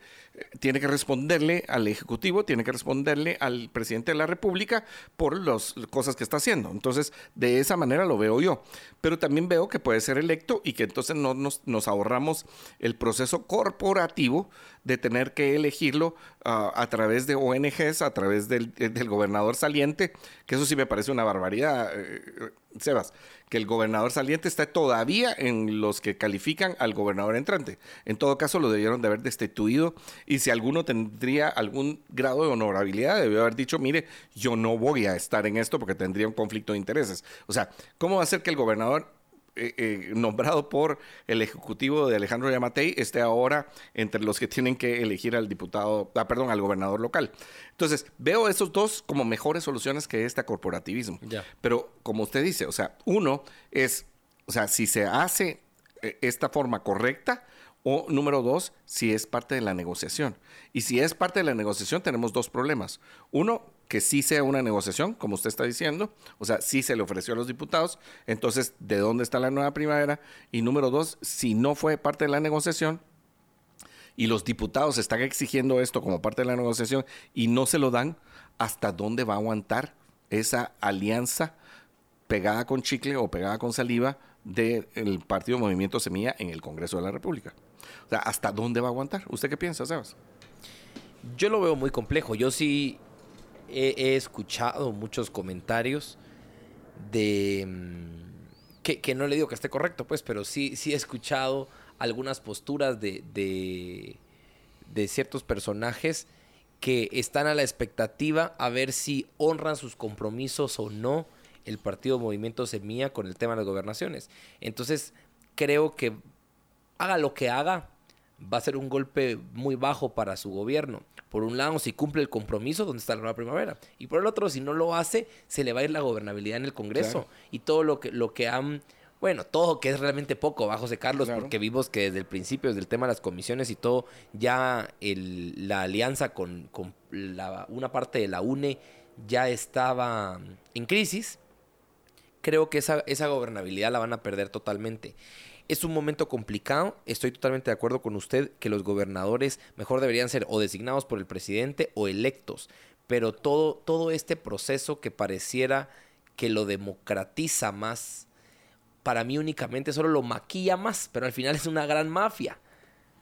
tiene que responderle al Ejecutivo, tiene que responderle al presidente de la República por las cosas que está haciendo. Entonces, de esa manera lo veo yo. Pero también veo que puede ser electo y que entonces no nos, nos ahorramos el proceso corporativo de tener que elegirlo ah, a través de ONGs, a través del, del, gobernador saliente, que eso sí me parece una barbaridad, eh, Sebas, que el gobernador saliente está todavía en los que califican al gobernador entrante. En todo caso, lo debieron de haber destituido y si alguno tendría algún grado de honorabilidad, debió haber dicho, mire, yo no voy a estar en esto porque tendría un conflicto de intereses. O sea, ¿cómo va a ser que el gobernador eh, eh, nombrado por el ejecutivo de Alejandro Yamatei esté ahora entre los que tienen que elegir al diputado, ah, perdón, al gobernador local. Entonces, veo esos dos como mejores soluciones que este corporativismo. Pero como usted dice, o sea, uno es, o sea, si se hace eh, esta forma correcta, o número dos, si es parte de la negociación. Y si es parte de la negociación, tenemos dos problemas. Uno, que sí sea una negociación, como usted está diciendo, o sea, sí se le ofreció a los diputados, entonces, ¿de dónde está la nueva primavera? Y número dos, si no fue parte de la negociación y los diputados están exigiendo esto como parte de la negociación y no se lo dan, ¿hasta dónde va a aguantar esa alianza pegada con chicle o pegada con saliva del Partido Movimiento Semilla en el Congreso de la República? O sea, ¿hasta dónde va a aguantar? ¿Usted qué piensa, Sebas? Yo lo veo muy complejo. Yo sí he, escuchado muchos comentarios de... Mm, que, no le digo que esté correcto, pues, pero sí, sí he escuchado algunas posturas de, de, ciertos personajes que están a la expectativa a ver si honran sus compromisos o no el partido Movimiento Semilla con el tema de las gobernaciones. Entonces, creo que haga lo que haga, va a ser un golpe muy bajo para su gobierno. Por un lado, si cumple el compromiso, donde está la nueva primavera. Y por el otro, si no lo hace, se le va a ir la gobernabilidad en el Congreso. Y todo lo que, lo que han... Bueno, todo que es realmente poco bajo José Carlos, porque vimos que desde el principio, desde el tema de las comisiones y todo, ya el, la alianza con, con la, una parte de la UNE ya estaba en crisis. Creo que esa, esa gobernabilidad la van a perder totalmente. Es un momento complicado, estoy totalmente de acuerdo con usted que los gobernadores mejor deberían ser o designados por el presidente o electos, pero todo, todo este proceso que pareciera que lo democratiza más, para mí únicamente solo lo maquilla más, pero al final es una gran mafia.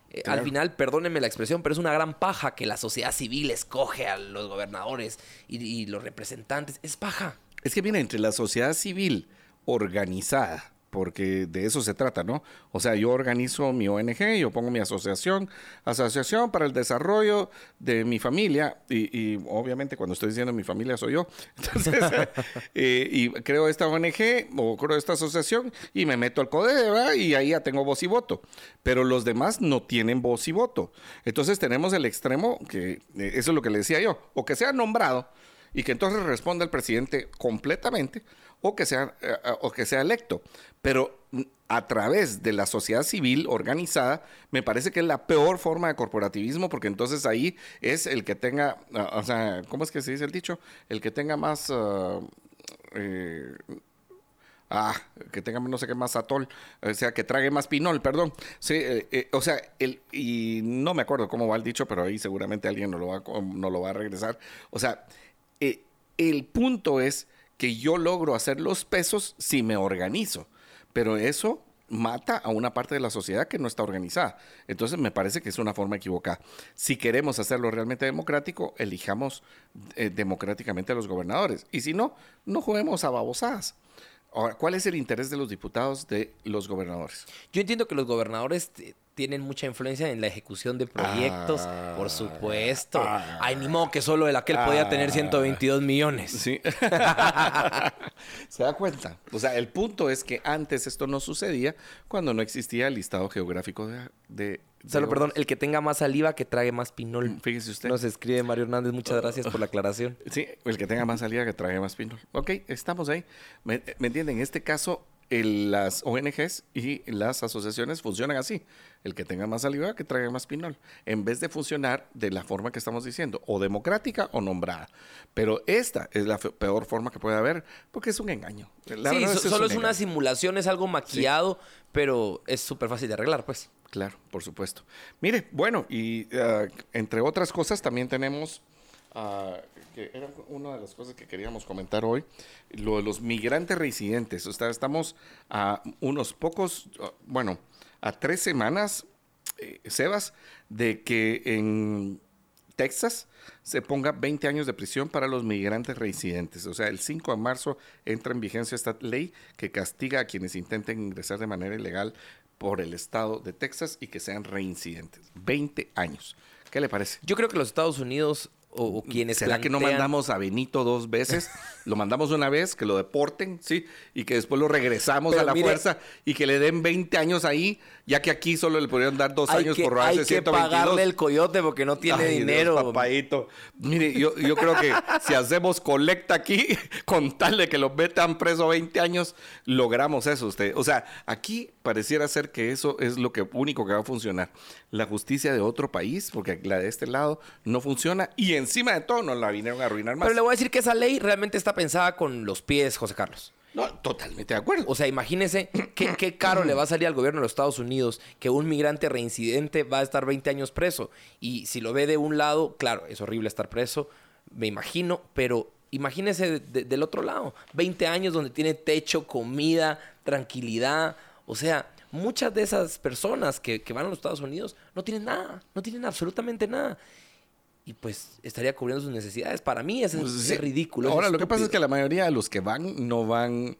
Eh, al final, perdónenme la expresión, pero es una gran paja que la sociedad civil escoge a los gobernadores y, y los representantes. Es paja. Es que viene entre la sociedad civil organizada porque de eso se trata, ¿no? O sea, yo organizo mi ONG, yo pongo mi asociación, Asociación para el Desarrollo de mi familia, y, obviamente cuando estoy diciendo mi familia soy yo, (laughs) entonces, (laughs) y creo esta ONG o creo esta asociación y me meto al CODE. Y ahí ya tengo voz y voto, pero los demás no tienen voz y voto. Entonces tenemos el extremo, que eh, eso es lo que le decía yo, o que sea nombrado y que entonces responda el presidente completamente, o que sea, eh, o que sea electo. Pero mm, a través de la sociedad civil organizada, me parece que es la peor forma de corporativismo, porque entonces ahí es el que tenga, ah, o sea, ¿cómo es que se dice el dicho? El que tenga más... ah, eh, ah que tenga no sé qué más atol, o sea, que trague más pinol, perdón. Sí, eh, o sea, el, y no me acuerdo cómo va el dicho, pero ahí seguramente alguien no lo va, no lo va a regresar. O sea, el punto es que yo logro hacer los pesos si me organizo. Pero eso mata a una parte de la sociedad que no está organizada. Entonces me parece que es una forma equivocada. Si queremos hacerlo realmente democrático, elijamos eh, democráticamente a los gobernadores. Y si no, no juguemos a babosadas. Ahora, ¿cuál es el interés de los diputados de los gobernadores? Yo entiendo que los gobernadores tienen mucha influencia en la ejecución de proyectos, por ah. supuesto. Ah, Ay, ni modo que solo el aquel podía tener 122 millones. Sí. (laughs) ¿Se da cuenta? O sea, el punto es que antes esto no sucedía cuando no existía el listado geográfico de... Solo, perdón, el que tenga más saliva que trague más pinol. Mm, fíjese usted. Nos escribe Mario Hernández, muchas gracias por la aclaración. Sí, el que tenga más saliva que trague más pinol. Ok, estamos ahí. ¿Me, ¿me entienden? En este caso, las ONGs y las asociaciones funcionan así. El que tenga más saliva, que traiga más pinol. En vez de funcionar de la forma que estamos diciendo, o democrática o nombrada. Pero esta es la peor forma que puede haber, porque es un engaño. sí, solo es, una simulación, es algo maquillado, pero es súper fácil de arreglar, pues. Claro, por supuesto. Mire, bueno, y ah, entre otras cosas también tenemos, que era una de las cosas que queríamos comentar hoy, lo de los migrantes residentes. O sea, estamos a unos pocos, bueno, a tres semanas, eh, Sebas, de que en Texas se ponga 20 años de prisión para los migrantes residentes. O sea, el 5 de marzo entra en vigencia esta ley que castiga a quienes intenten ingresar de manera ilegal por el estado de Texas y que sean reincidentes. 20 años. ¿Qué le parece? Yo creo que los Estados Unidos o, quienes ¿Será que no mandamos a Benito dos veces? lo mandamos una vez, que lo deporten, ¿sí? Y que después lo regresamos a la fuerza y que le den 20 años ahí, ya que aquí solo le podrían dar dos años por robarse Hay que pagarle el coyote porque no tiene dinero. papadito. Mire, yo, yo creo que si hacemos colecta aquí, (laughs) con tal de que lo metan preso 20 años, logramos eso usted. O sea, aquí pareciera ser que eso es lo que único que va a funcionar. La justicia de otro país, porque la de este lado no funciona y encima de todo nos la vinieron a arruinar más. Pero le voy a decir que esa ley realmente está pensada con los pies, José Carlos. No, totalmente de acuerdo. O sea, imagínese qué, qué, caro le va a salir al gobierno de los Estados Unidos que un migrante reincidente va a estar 20 años preso. Y si lo ve de un lado, claro, es horrible estar preso, me imagino, pero imagínese del otro lado, 20 años donde tiene techo, comida, tranquilidad. O sea, muchas de esas personas que, que van a los Estados Unidos no tienen nada, no tienen absolutamente nada y pues estaría cubriendo sus necesidades. Para mí es, pues ridículo. Ahora, lo que pasa es que la mayoría de los que van no van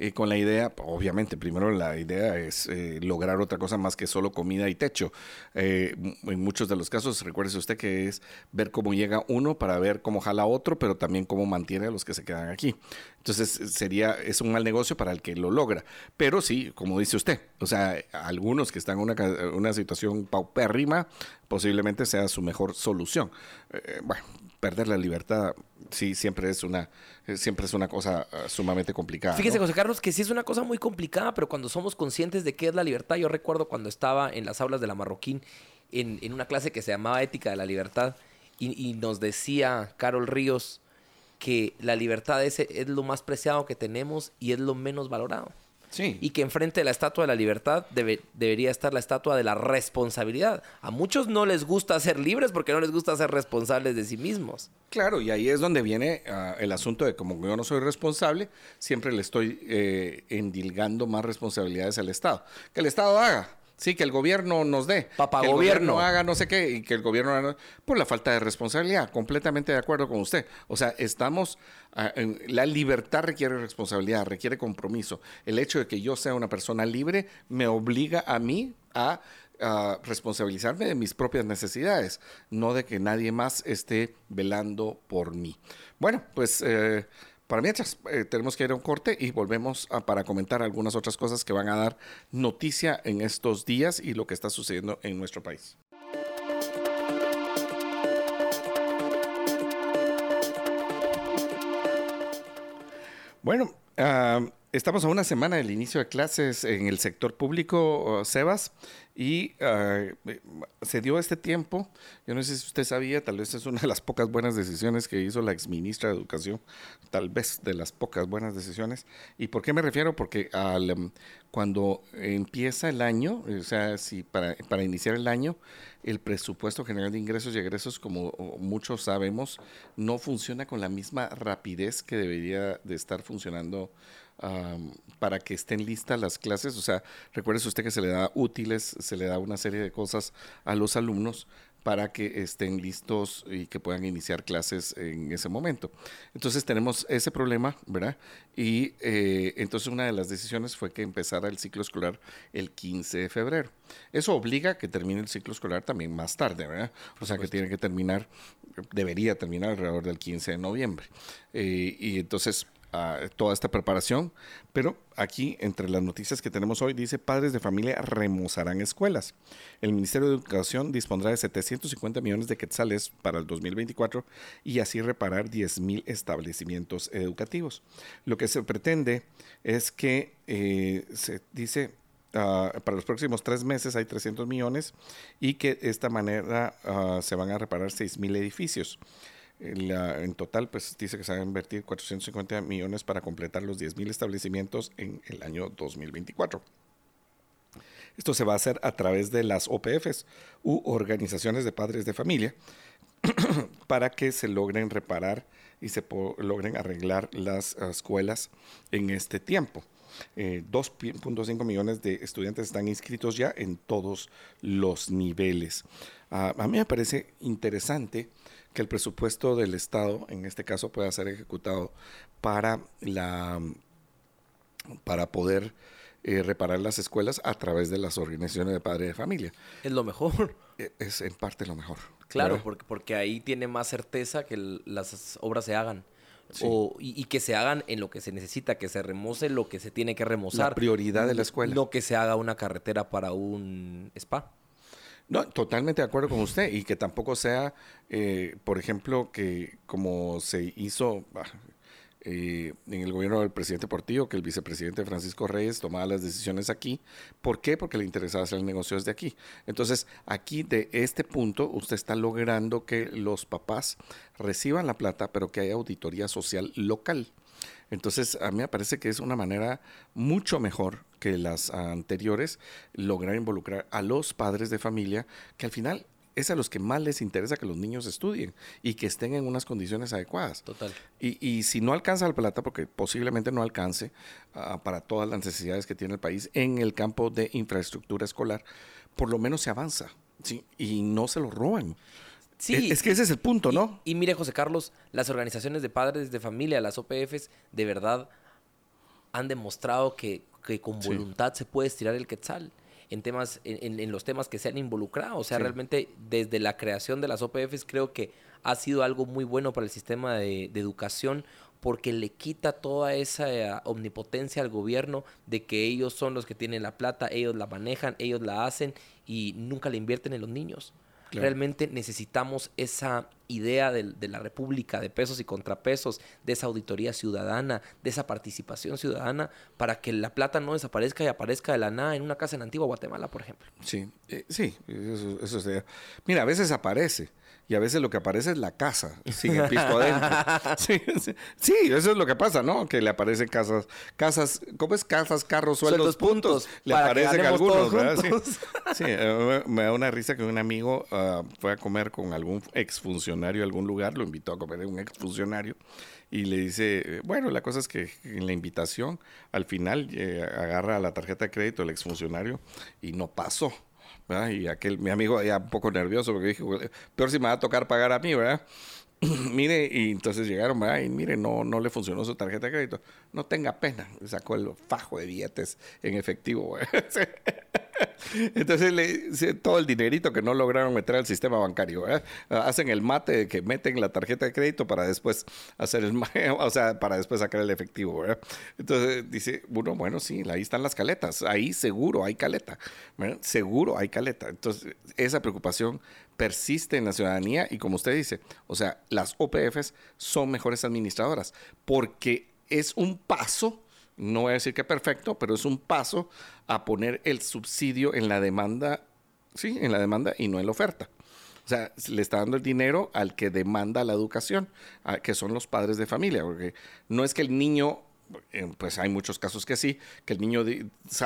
eh, con la idea, obviamente, primero la idea es eh, lograr otra cosa más que solo comida y techo. Eh, en muchos de los casos, recuerde usted que es ver cómo llega uno para ver cómo jala otro, pero también cómo mantiene a los que se quedan aquí. Entonces, sería, es un mal negocio para el que lo logra. Pero sí, como dice usted, o sea, algunos que están en una, una situación paupérrima, posiblemente sea su mejor solución. bueno, perder la libertad sí siempre es una siempre es una cosa ah, sumamente complicada. Fíjese, José Carlos, que sí es una cosa muy complicada, pero cuando somos conscientes de qué es la libertad, yo recuerdo cuando estaba en las aulas de la Marroquín en, en una clase que se llamaba Ética de la Libertad y, nos decía Carol Ríos que la libertad es, es lo más preciado que tenemos y es lo menos valorado. Y que enfrente de la estatua de la libertad debería estar la estatua de la responsabilidad. A muchos no les gusta ser libres porque no les gusta ser responsables de sí mismos. Claro, y ahí es donde viene ah, el asunto de como yo no soy responsable, siempre le estoy eh, endilgando más responsabilidades al Estado. Que el Estado haga. Sí, que el gobierno nos dé. Papá que el gobierno. haga no sé qué y que el gobierno haga, por la falta de responsabilidad. Completamente de acuerdo con usted. O sea, estamos. Ah, la libertad requiere responsabilidad, requiere compromiso. El hecho de que yo sea una persona libre me obliga a mí a responsabilizarme de mis propias necesidades, no de que nadie más esté velando por mí. Bueno, pues eh, para mientras, eh, tenemos que ir a un corte y volvemos para comentar algunas otras cosas que van a dar noticia en estos días y lo que está sucediendo en nuestro país. Bueno, ah, estamos a una semana del inicio de clases en el sector público, Sebas, y ah, se dio este tiempo, yo no sé si usted sabía, tal vez es una de las pocas buenas decisiones que hizo la exministra de Educación, tal vez de las pocas buenas decisiones. ¿Y por qué me refiero? Porque al, em, cuando empieza el año, o sea, si para, para iniciar el año, el presupuesto general de ingresos y egresos, como muchos sabemos, no funciona con la misma rapidez que debería de estar funcionando para que estén listas las clases. O sea, recuerde usted que se le da útiles, se le da una serie de cosas a los alumnos para que estén listos y que puedan iniciar clases en ese momento. Entonces tenemos ese problema, ¿verdad? Y eh, entonces una de las decisiones fue que empezara el ciclo escolar el 15 de febrero. Eso obliga a que termine el ciclo escolar también más tarde, ¿verdad? O sea que tiene que terminar, debería terminar alrededor del 15 de noviembre. Eh, y entonces toda esta preparación, pero aquí entre las noticias que tenemos hoy dice padres de familia remozarán escuelas. El Ministerio de Educación dispondrá de 750 millones de quetzales para el 2024 y así reparar 10 mil establecimientos educativos. Lo que se pretende es que eh, se dice ah, para los próximos tres meses hay 300 millones y que de esta manera ah, se van a reparar 6 mil edificios en total, pues dice que se van a invertir 450 millones para completar los 10.000 establecimientos en el año 2024. Esto se va a hacer a través de las OPFs u organizaciones de padres de familia (clears throat) para que se logren reparar y se logren arreglar las escuelas en este tiempo. 2.5 eh, millones de estudiantes están inscritos ya en todos los niveles. Ah, a mí me parece interesante que el presupuesto del Estado, en este caso, pueda ser ejecutado para, la, para poder eh, reparar las escuelas a través de las organizaciones de padres de familia. Es lo mejor. E, es en parte lo mejor. Claro, porque, porque ahí tiene más certeza que las obras se hagan. O, y, que se hagan en lo que se necesita, que se remoce lo que se tiene que remozar. La prioridad de la escuela. No que se haga una carretera para un spa. No, totalmente de acuerdo con usted y que tampoco sea, eh, por ejemplo, que como se hizo, eh, en el gobierno del presidente Portillo, que el vicepresidente Francisco Reyes tomaba las decisiones aquí. ¿Por qué? Porque le interesaba hacer el negocio desde aquí. Entonces, aquí de este punto, usted está logrando que los papás reciban la plata, pero que haya auditoría social local. Entonces, a mí me parece que es una manera mucho mejor que las anteriores lograr involucrar a los padres de familia, que al final es a los que más les interesa que los niños estudien y que estén en unas condiciones adecuadas. Total. Y, si no alcanza la plata, porque posiblemente no alcance ah, para todas las necesidades que tiene el país en el campo de infraestructura escolar, por lo menos se avanza, ¿sí? Y no se lo roban. Sí. Es, que ese es el punto, ¿no? Y, mire, José Carlos, las organizaciones de padres de familia, las OPFs, de verdad han demostrado que, con voluntad se puede estirar el quetzal en temas, en, los temas que se han involucrado. O sea, realmente desde la creación de las OPFs creo que ha sido algo muy bueno para el sistema de, educación porque le quita toda esa eh, omnipotencia al gobierno de que ellos son los que tienen la plata, ellos la manejan, ellos la hacen y nunca le invierten en los niños. Realmente necesitamos esa idea de, la República, de pesos y contrapesos, de esa auditoría ciudadana, de esa participación ciudadana, para que la plata no desaparezca y aparezca de la nada en una casa en Antigua Guatemala, por ejemplo. Sí, eh, sí, eso, eso sería. Mira, a veces aparece, y a veces lo que aparece es la casa (laughs) sin el pisco adentro. Sí, eso es lo que pasa, ¿no? Que le aparecen casas, casas, ¿cómo es? Casas, carros, sueldos, puntos. Le aparecen algunos, ¿verdad? Sí, eh, me da una risa que un amigo ah, fue a comer con algún exfuncionario a algún lugar, lo invitó a comer un exfuncionario y le dice, bueno, la cosa es que en la invitación al final eh, agarra la tarjeta de crédito el exfuncionario y no pasó. Y aquel, mi amigo ya un poco nervioso porque dije, peor si me va a tocar pagar a mí, ¿verdad? (clears throat) mire, y entonces llegaron, ¿verdad? Y mire, no, no le funcionó su tarjeta de crédito. No tenga pena. Sacó el fajo de billetes en efectivo. (laughs) Entonces, le, todo el dinerito que no lograron meter al sistema bancario, hacen el mate de que meten la tarjeta de crédito para después hacer el, (laughs) o sea, para después sacar el efectivo, ¿verdad? Entonces dice uno, bueno, sí, ahí están las caletas, ahí seguro hay caleta, seguro hay caleta. Entonces, esa preocupación persiste en la ciudadanía y como usted dice, o sea, las OPFs son mejores administradoras porque es un paso no voy a decir que perfecto, pero es un paso a poner el subsidio en la demanda, sí, en la demanda y no en la oferta. O sea, le está dando el dinero al que demanda la educación, que son los padres de familia, porque no es que el niño eh, pues hay muchos casos que sí, que el niño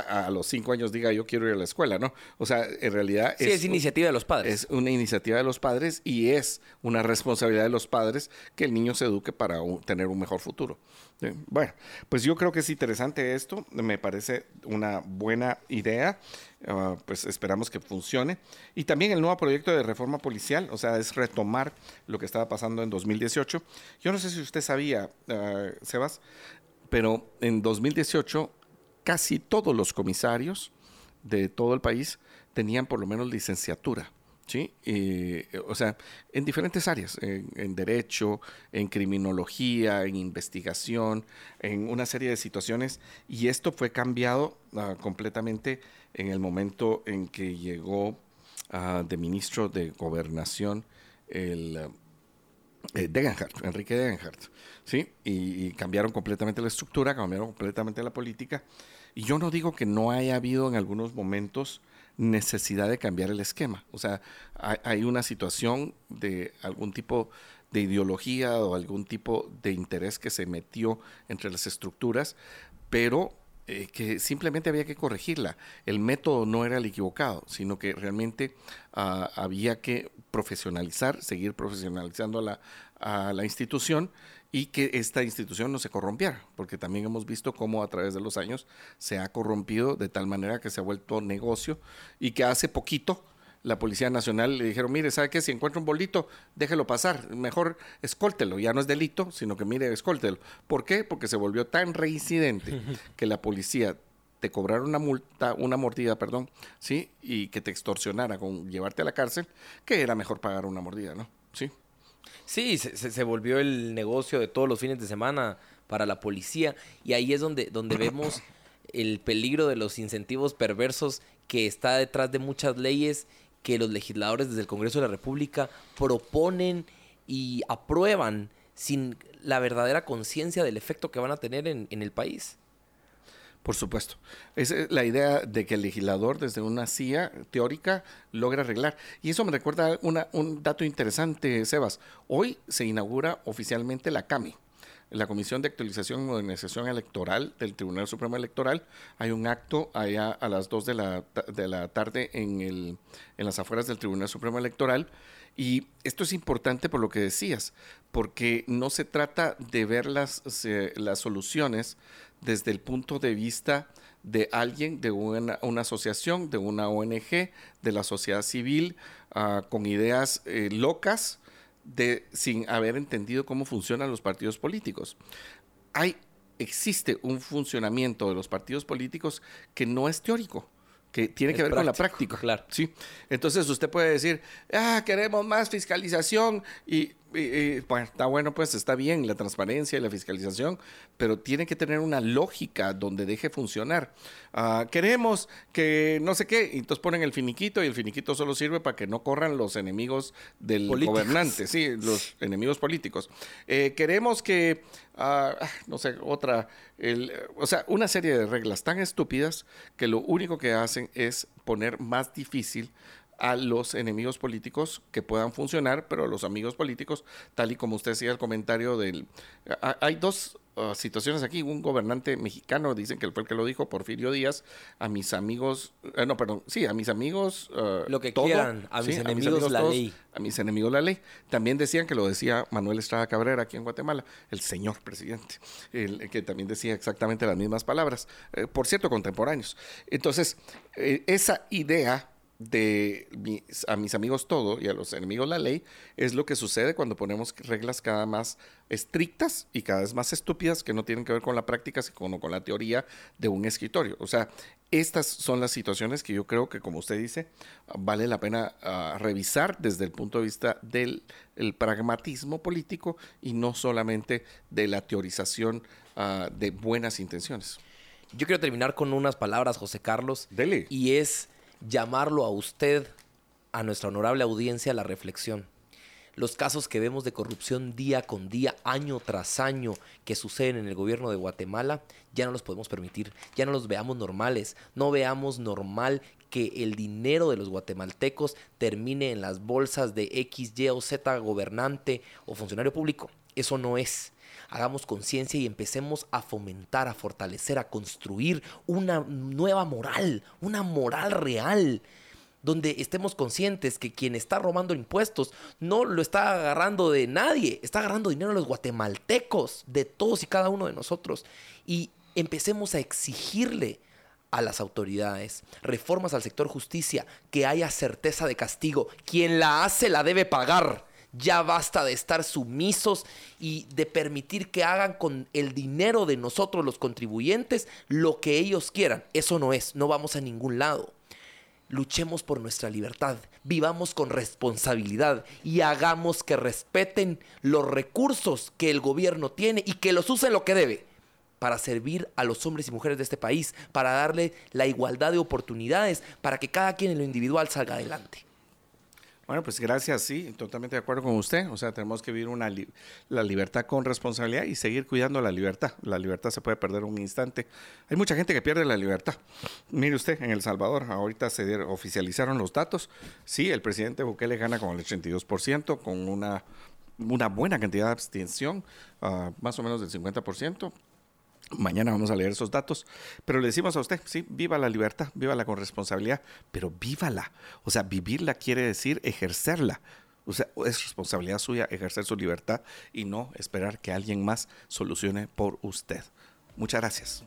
a los cinco años diga yo quiero ir a la escuela, ¿no? O sea, en realidad sí, es, iniciativa de los padres. Es una iniciativa de los padres y es una responsabilidad de los padres que el niño se eduque para tener un mejor futuro. Bueno, pues yo creo que es interesante esto, me parece una buena idea. Ah, pues esperamos que funcione. Y también el nuevo proyecto de reforma policial, o sea, es retomar lo que estaba pasando en 2018. Yo no sé si usted sabía, uh, Sebas, pero en 2018 casi todos los comisarios de todo el país tenían por lo menos licenciatura. ¿Sí? o sea, en diferentes áreas, en, derecho, en criminología, en investigación, en una serie de situaciones, y esto fue cambiado ah, completamente en el momento en que llegó ah, de ministro de Gobernación el eh, Degenhardt, Enrique Degenhardt, ¿sí? Y, cambiaron completamente la estructura, cambiaron completamente la política. Y yo no digo que no haya habido en algunos momentos necesidad de cambiar el esquema. O sea, hay, una situación de algún tipo de ideología o algún tipo de interés que se metió entre las estructuras, pero eh, que simplemente había que corregirla. El método no era el equivocado, sino que realmente ah, había que profesionalizar, seguir profesionalizando la, a la institución y que esta institución no se corrompiera, porque también hemos visto cómo a través de los años se ha corrompido de tal manera que se ha vuelto negocio y que hace poquito la Policía Nacional le dijeron, mire, ¿sabe qué? Si encuentra un bolito, déjelo pasar, mejor escóltelo, ya no es delito, sino que mire, escóltelo. ¿Por qué? Porque se volvió tan reincidente (laughs) que la policía te cobrara una multa, una mordida, perdón, ¿sí? Y que te extorsionara con llevarte a la cárcel, que era mejor pagar una mordida, ¿no? Sí. Sí, se, se volvió el negocio de todos los fines de semana para la policía y ahí es donde, donde vemos el peligro de los incentivos perversos que está detrás de muchas leyes que los legisladores desde el Congreso de la República proponen y aprueban sin la verdadera conciencia del efecto que van a tener en, el país. Por supuesto. Es la idea de que el legislador desde una CIA teórica logra arreglar. Y eso me recuerda un dato interesante, Sebas. Hoy se inaugura oficialmente la CAMI, la Comisión de Actualización y Modernización Electoral del Tribunal Supremo Electoral. Hay un acto allá a las 2 de la, de la tarde en, el, en las afueras del Tribunal Supremo Electoral. Y esto es importante por lo que decías, porque no se trata de ver las, las soluciones desde el punto de vista de alguien, de una, asociación, de una ONG, de la sociedad civil, ah, con ideas eh, locas, de, sin haber entendido cómo funcionan los partidos políticos. Hay, existe un funcionamiento de los partidos políticos que no es teórico que tiene que ver con la práctica. Claro. Sí. Entonces usted puede decir, ah, queremos más fiscalización y bueno, está bueno, pues está bien la transparencia y la fiscalización, pero tiene que tener una lógica donde deje funcionar. Ah, queremos que no sé qué, y entonces ponen el finiquito y el finiquito solo sirve para que no corran los enemigos del gobernante, sí, los enemigos políticos. Eh, queremos que, ah, no sé, otra, el, o sea, una serie de reglas tan estúpidas que lo único que hacen es poner más difícil a los enemigos políticos que puedan funcionar, pero los amigos políticos, tal y como usted decía el comentario del... Hay dos uh, situaciones aquí. Un gobernante mexicano, dicen que fue el que lo dijo, Porfirio Díaz, a mis amigos, eh, no, perdón, sí, a mis amigos... Uh, lo que quieran, a mis enemigos la ley. A mis enemigos la ley. También decían que lo decía Manuel Estrada Cabrera aquí en Guatemala, el señor presidente, el, que también decía exactamente las mismas palabras, eh, por cierto, contemporáneos. Entonces, eh, esa idea de a mis amigos todo y a los enemigos la ley es lo que sucede cuando ponemos reglas cada más estrictas y cada vez más estúpidas que no tienen que ver con la práctica sino con la teoría de un escritorio. O sea, estas son las situaciones que yo creo que, como usted dice, vale la pena ah, revisar desde el punto de vista del pragmatismo político y no solamente de la teorización ah, de buenas intenciones. Yo quiero terminar con unas palabras, José Carlos. Dele. Y es llamarlo a usted, a nuestra honorable audiencia, a la reflexión. Los casos que vemos de corrupción día con día, año tras año, que suceden en el gobierno de Guatemala, ya no los podemos permitir, ya no los veamos normales, no veamos normal que el dinero de los guatemaltecos termine en las bolsas de X, Y o Z gobernante o funcionario público. Eso no es hagamos conciencia y empecemos a fomentar, a fortalecer, a construir una nueva moral, una moral real donde estemos conscientes que quien está robando impuestos no lo está agarrando de nadie, está agarrando dinero a los guatemaltecos, de todos y cada uno de nosotros. Y empecemos a exigirle a las autoridades, reformas al sector justicia, que haya certeza de castigo. Quien la hace la debe pagar. Ya basta de estar sumisos y de permitir que hagan con el dinero de nosotros los contribuyentes lo que ellos quieran. Eso no es, no vamos a ningún lado. Luchemos por nuestra libertad, vivamos con responsabilidad y hagamos que respeten los recursos que el gobierno tiene y que los usen lo que debe para servir a los hombres y mujeres de este país, para darle la igualdad de oportunidades, para que cada quien en lo individual salga adelante. Bueno, pues gracias, sí, totalmente de acuerdo con usted. O sea, tenemos que vivir una la libertad con responsabilidad y seguir cuidando la libertad. La libertad se puede perder un instante. Hay mucha gente que pierde la libertad. Mire usted, en El Salvador, ahorita se oficializaron los datos. Sí, el presidente Bukele gana con el 82%, con una, una buena cantidad de abstención, ah, más o menos del 50%. Mañana vamos a leer esos datos, pero le decimos a usted, sí, viva la libertad, viva con responsabilidad, pero vívala. O sea, vivirla quiere decir ejercerla. O sea, es responsabilidad suya ejercer su libertad y no esperar que alguien más solucione por usted. Muchas gracias.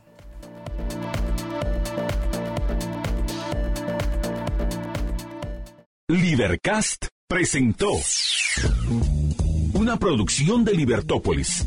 Libercast presentó una producción de Libertópolis.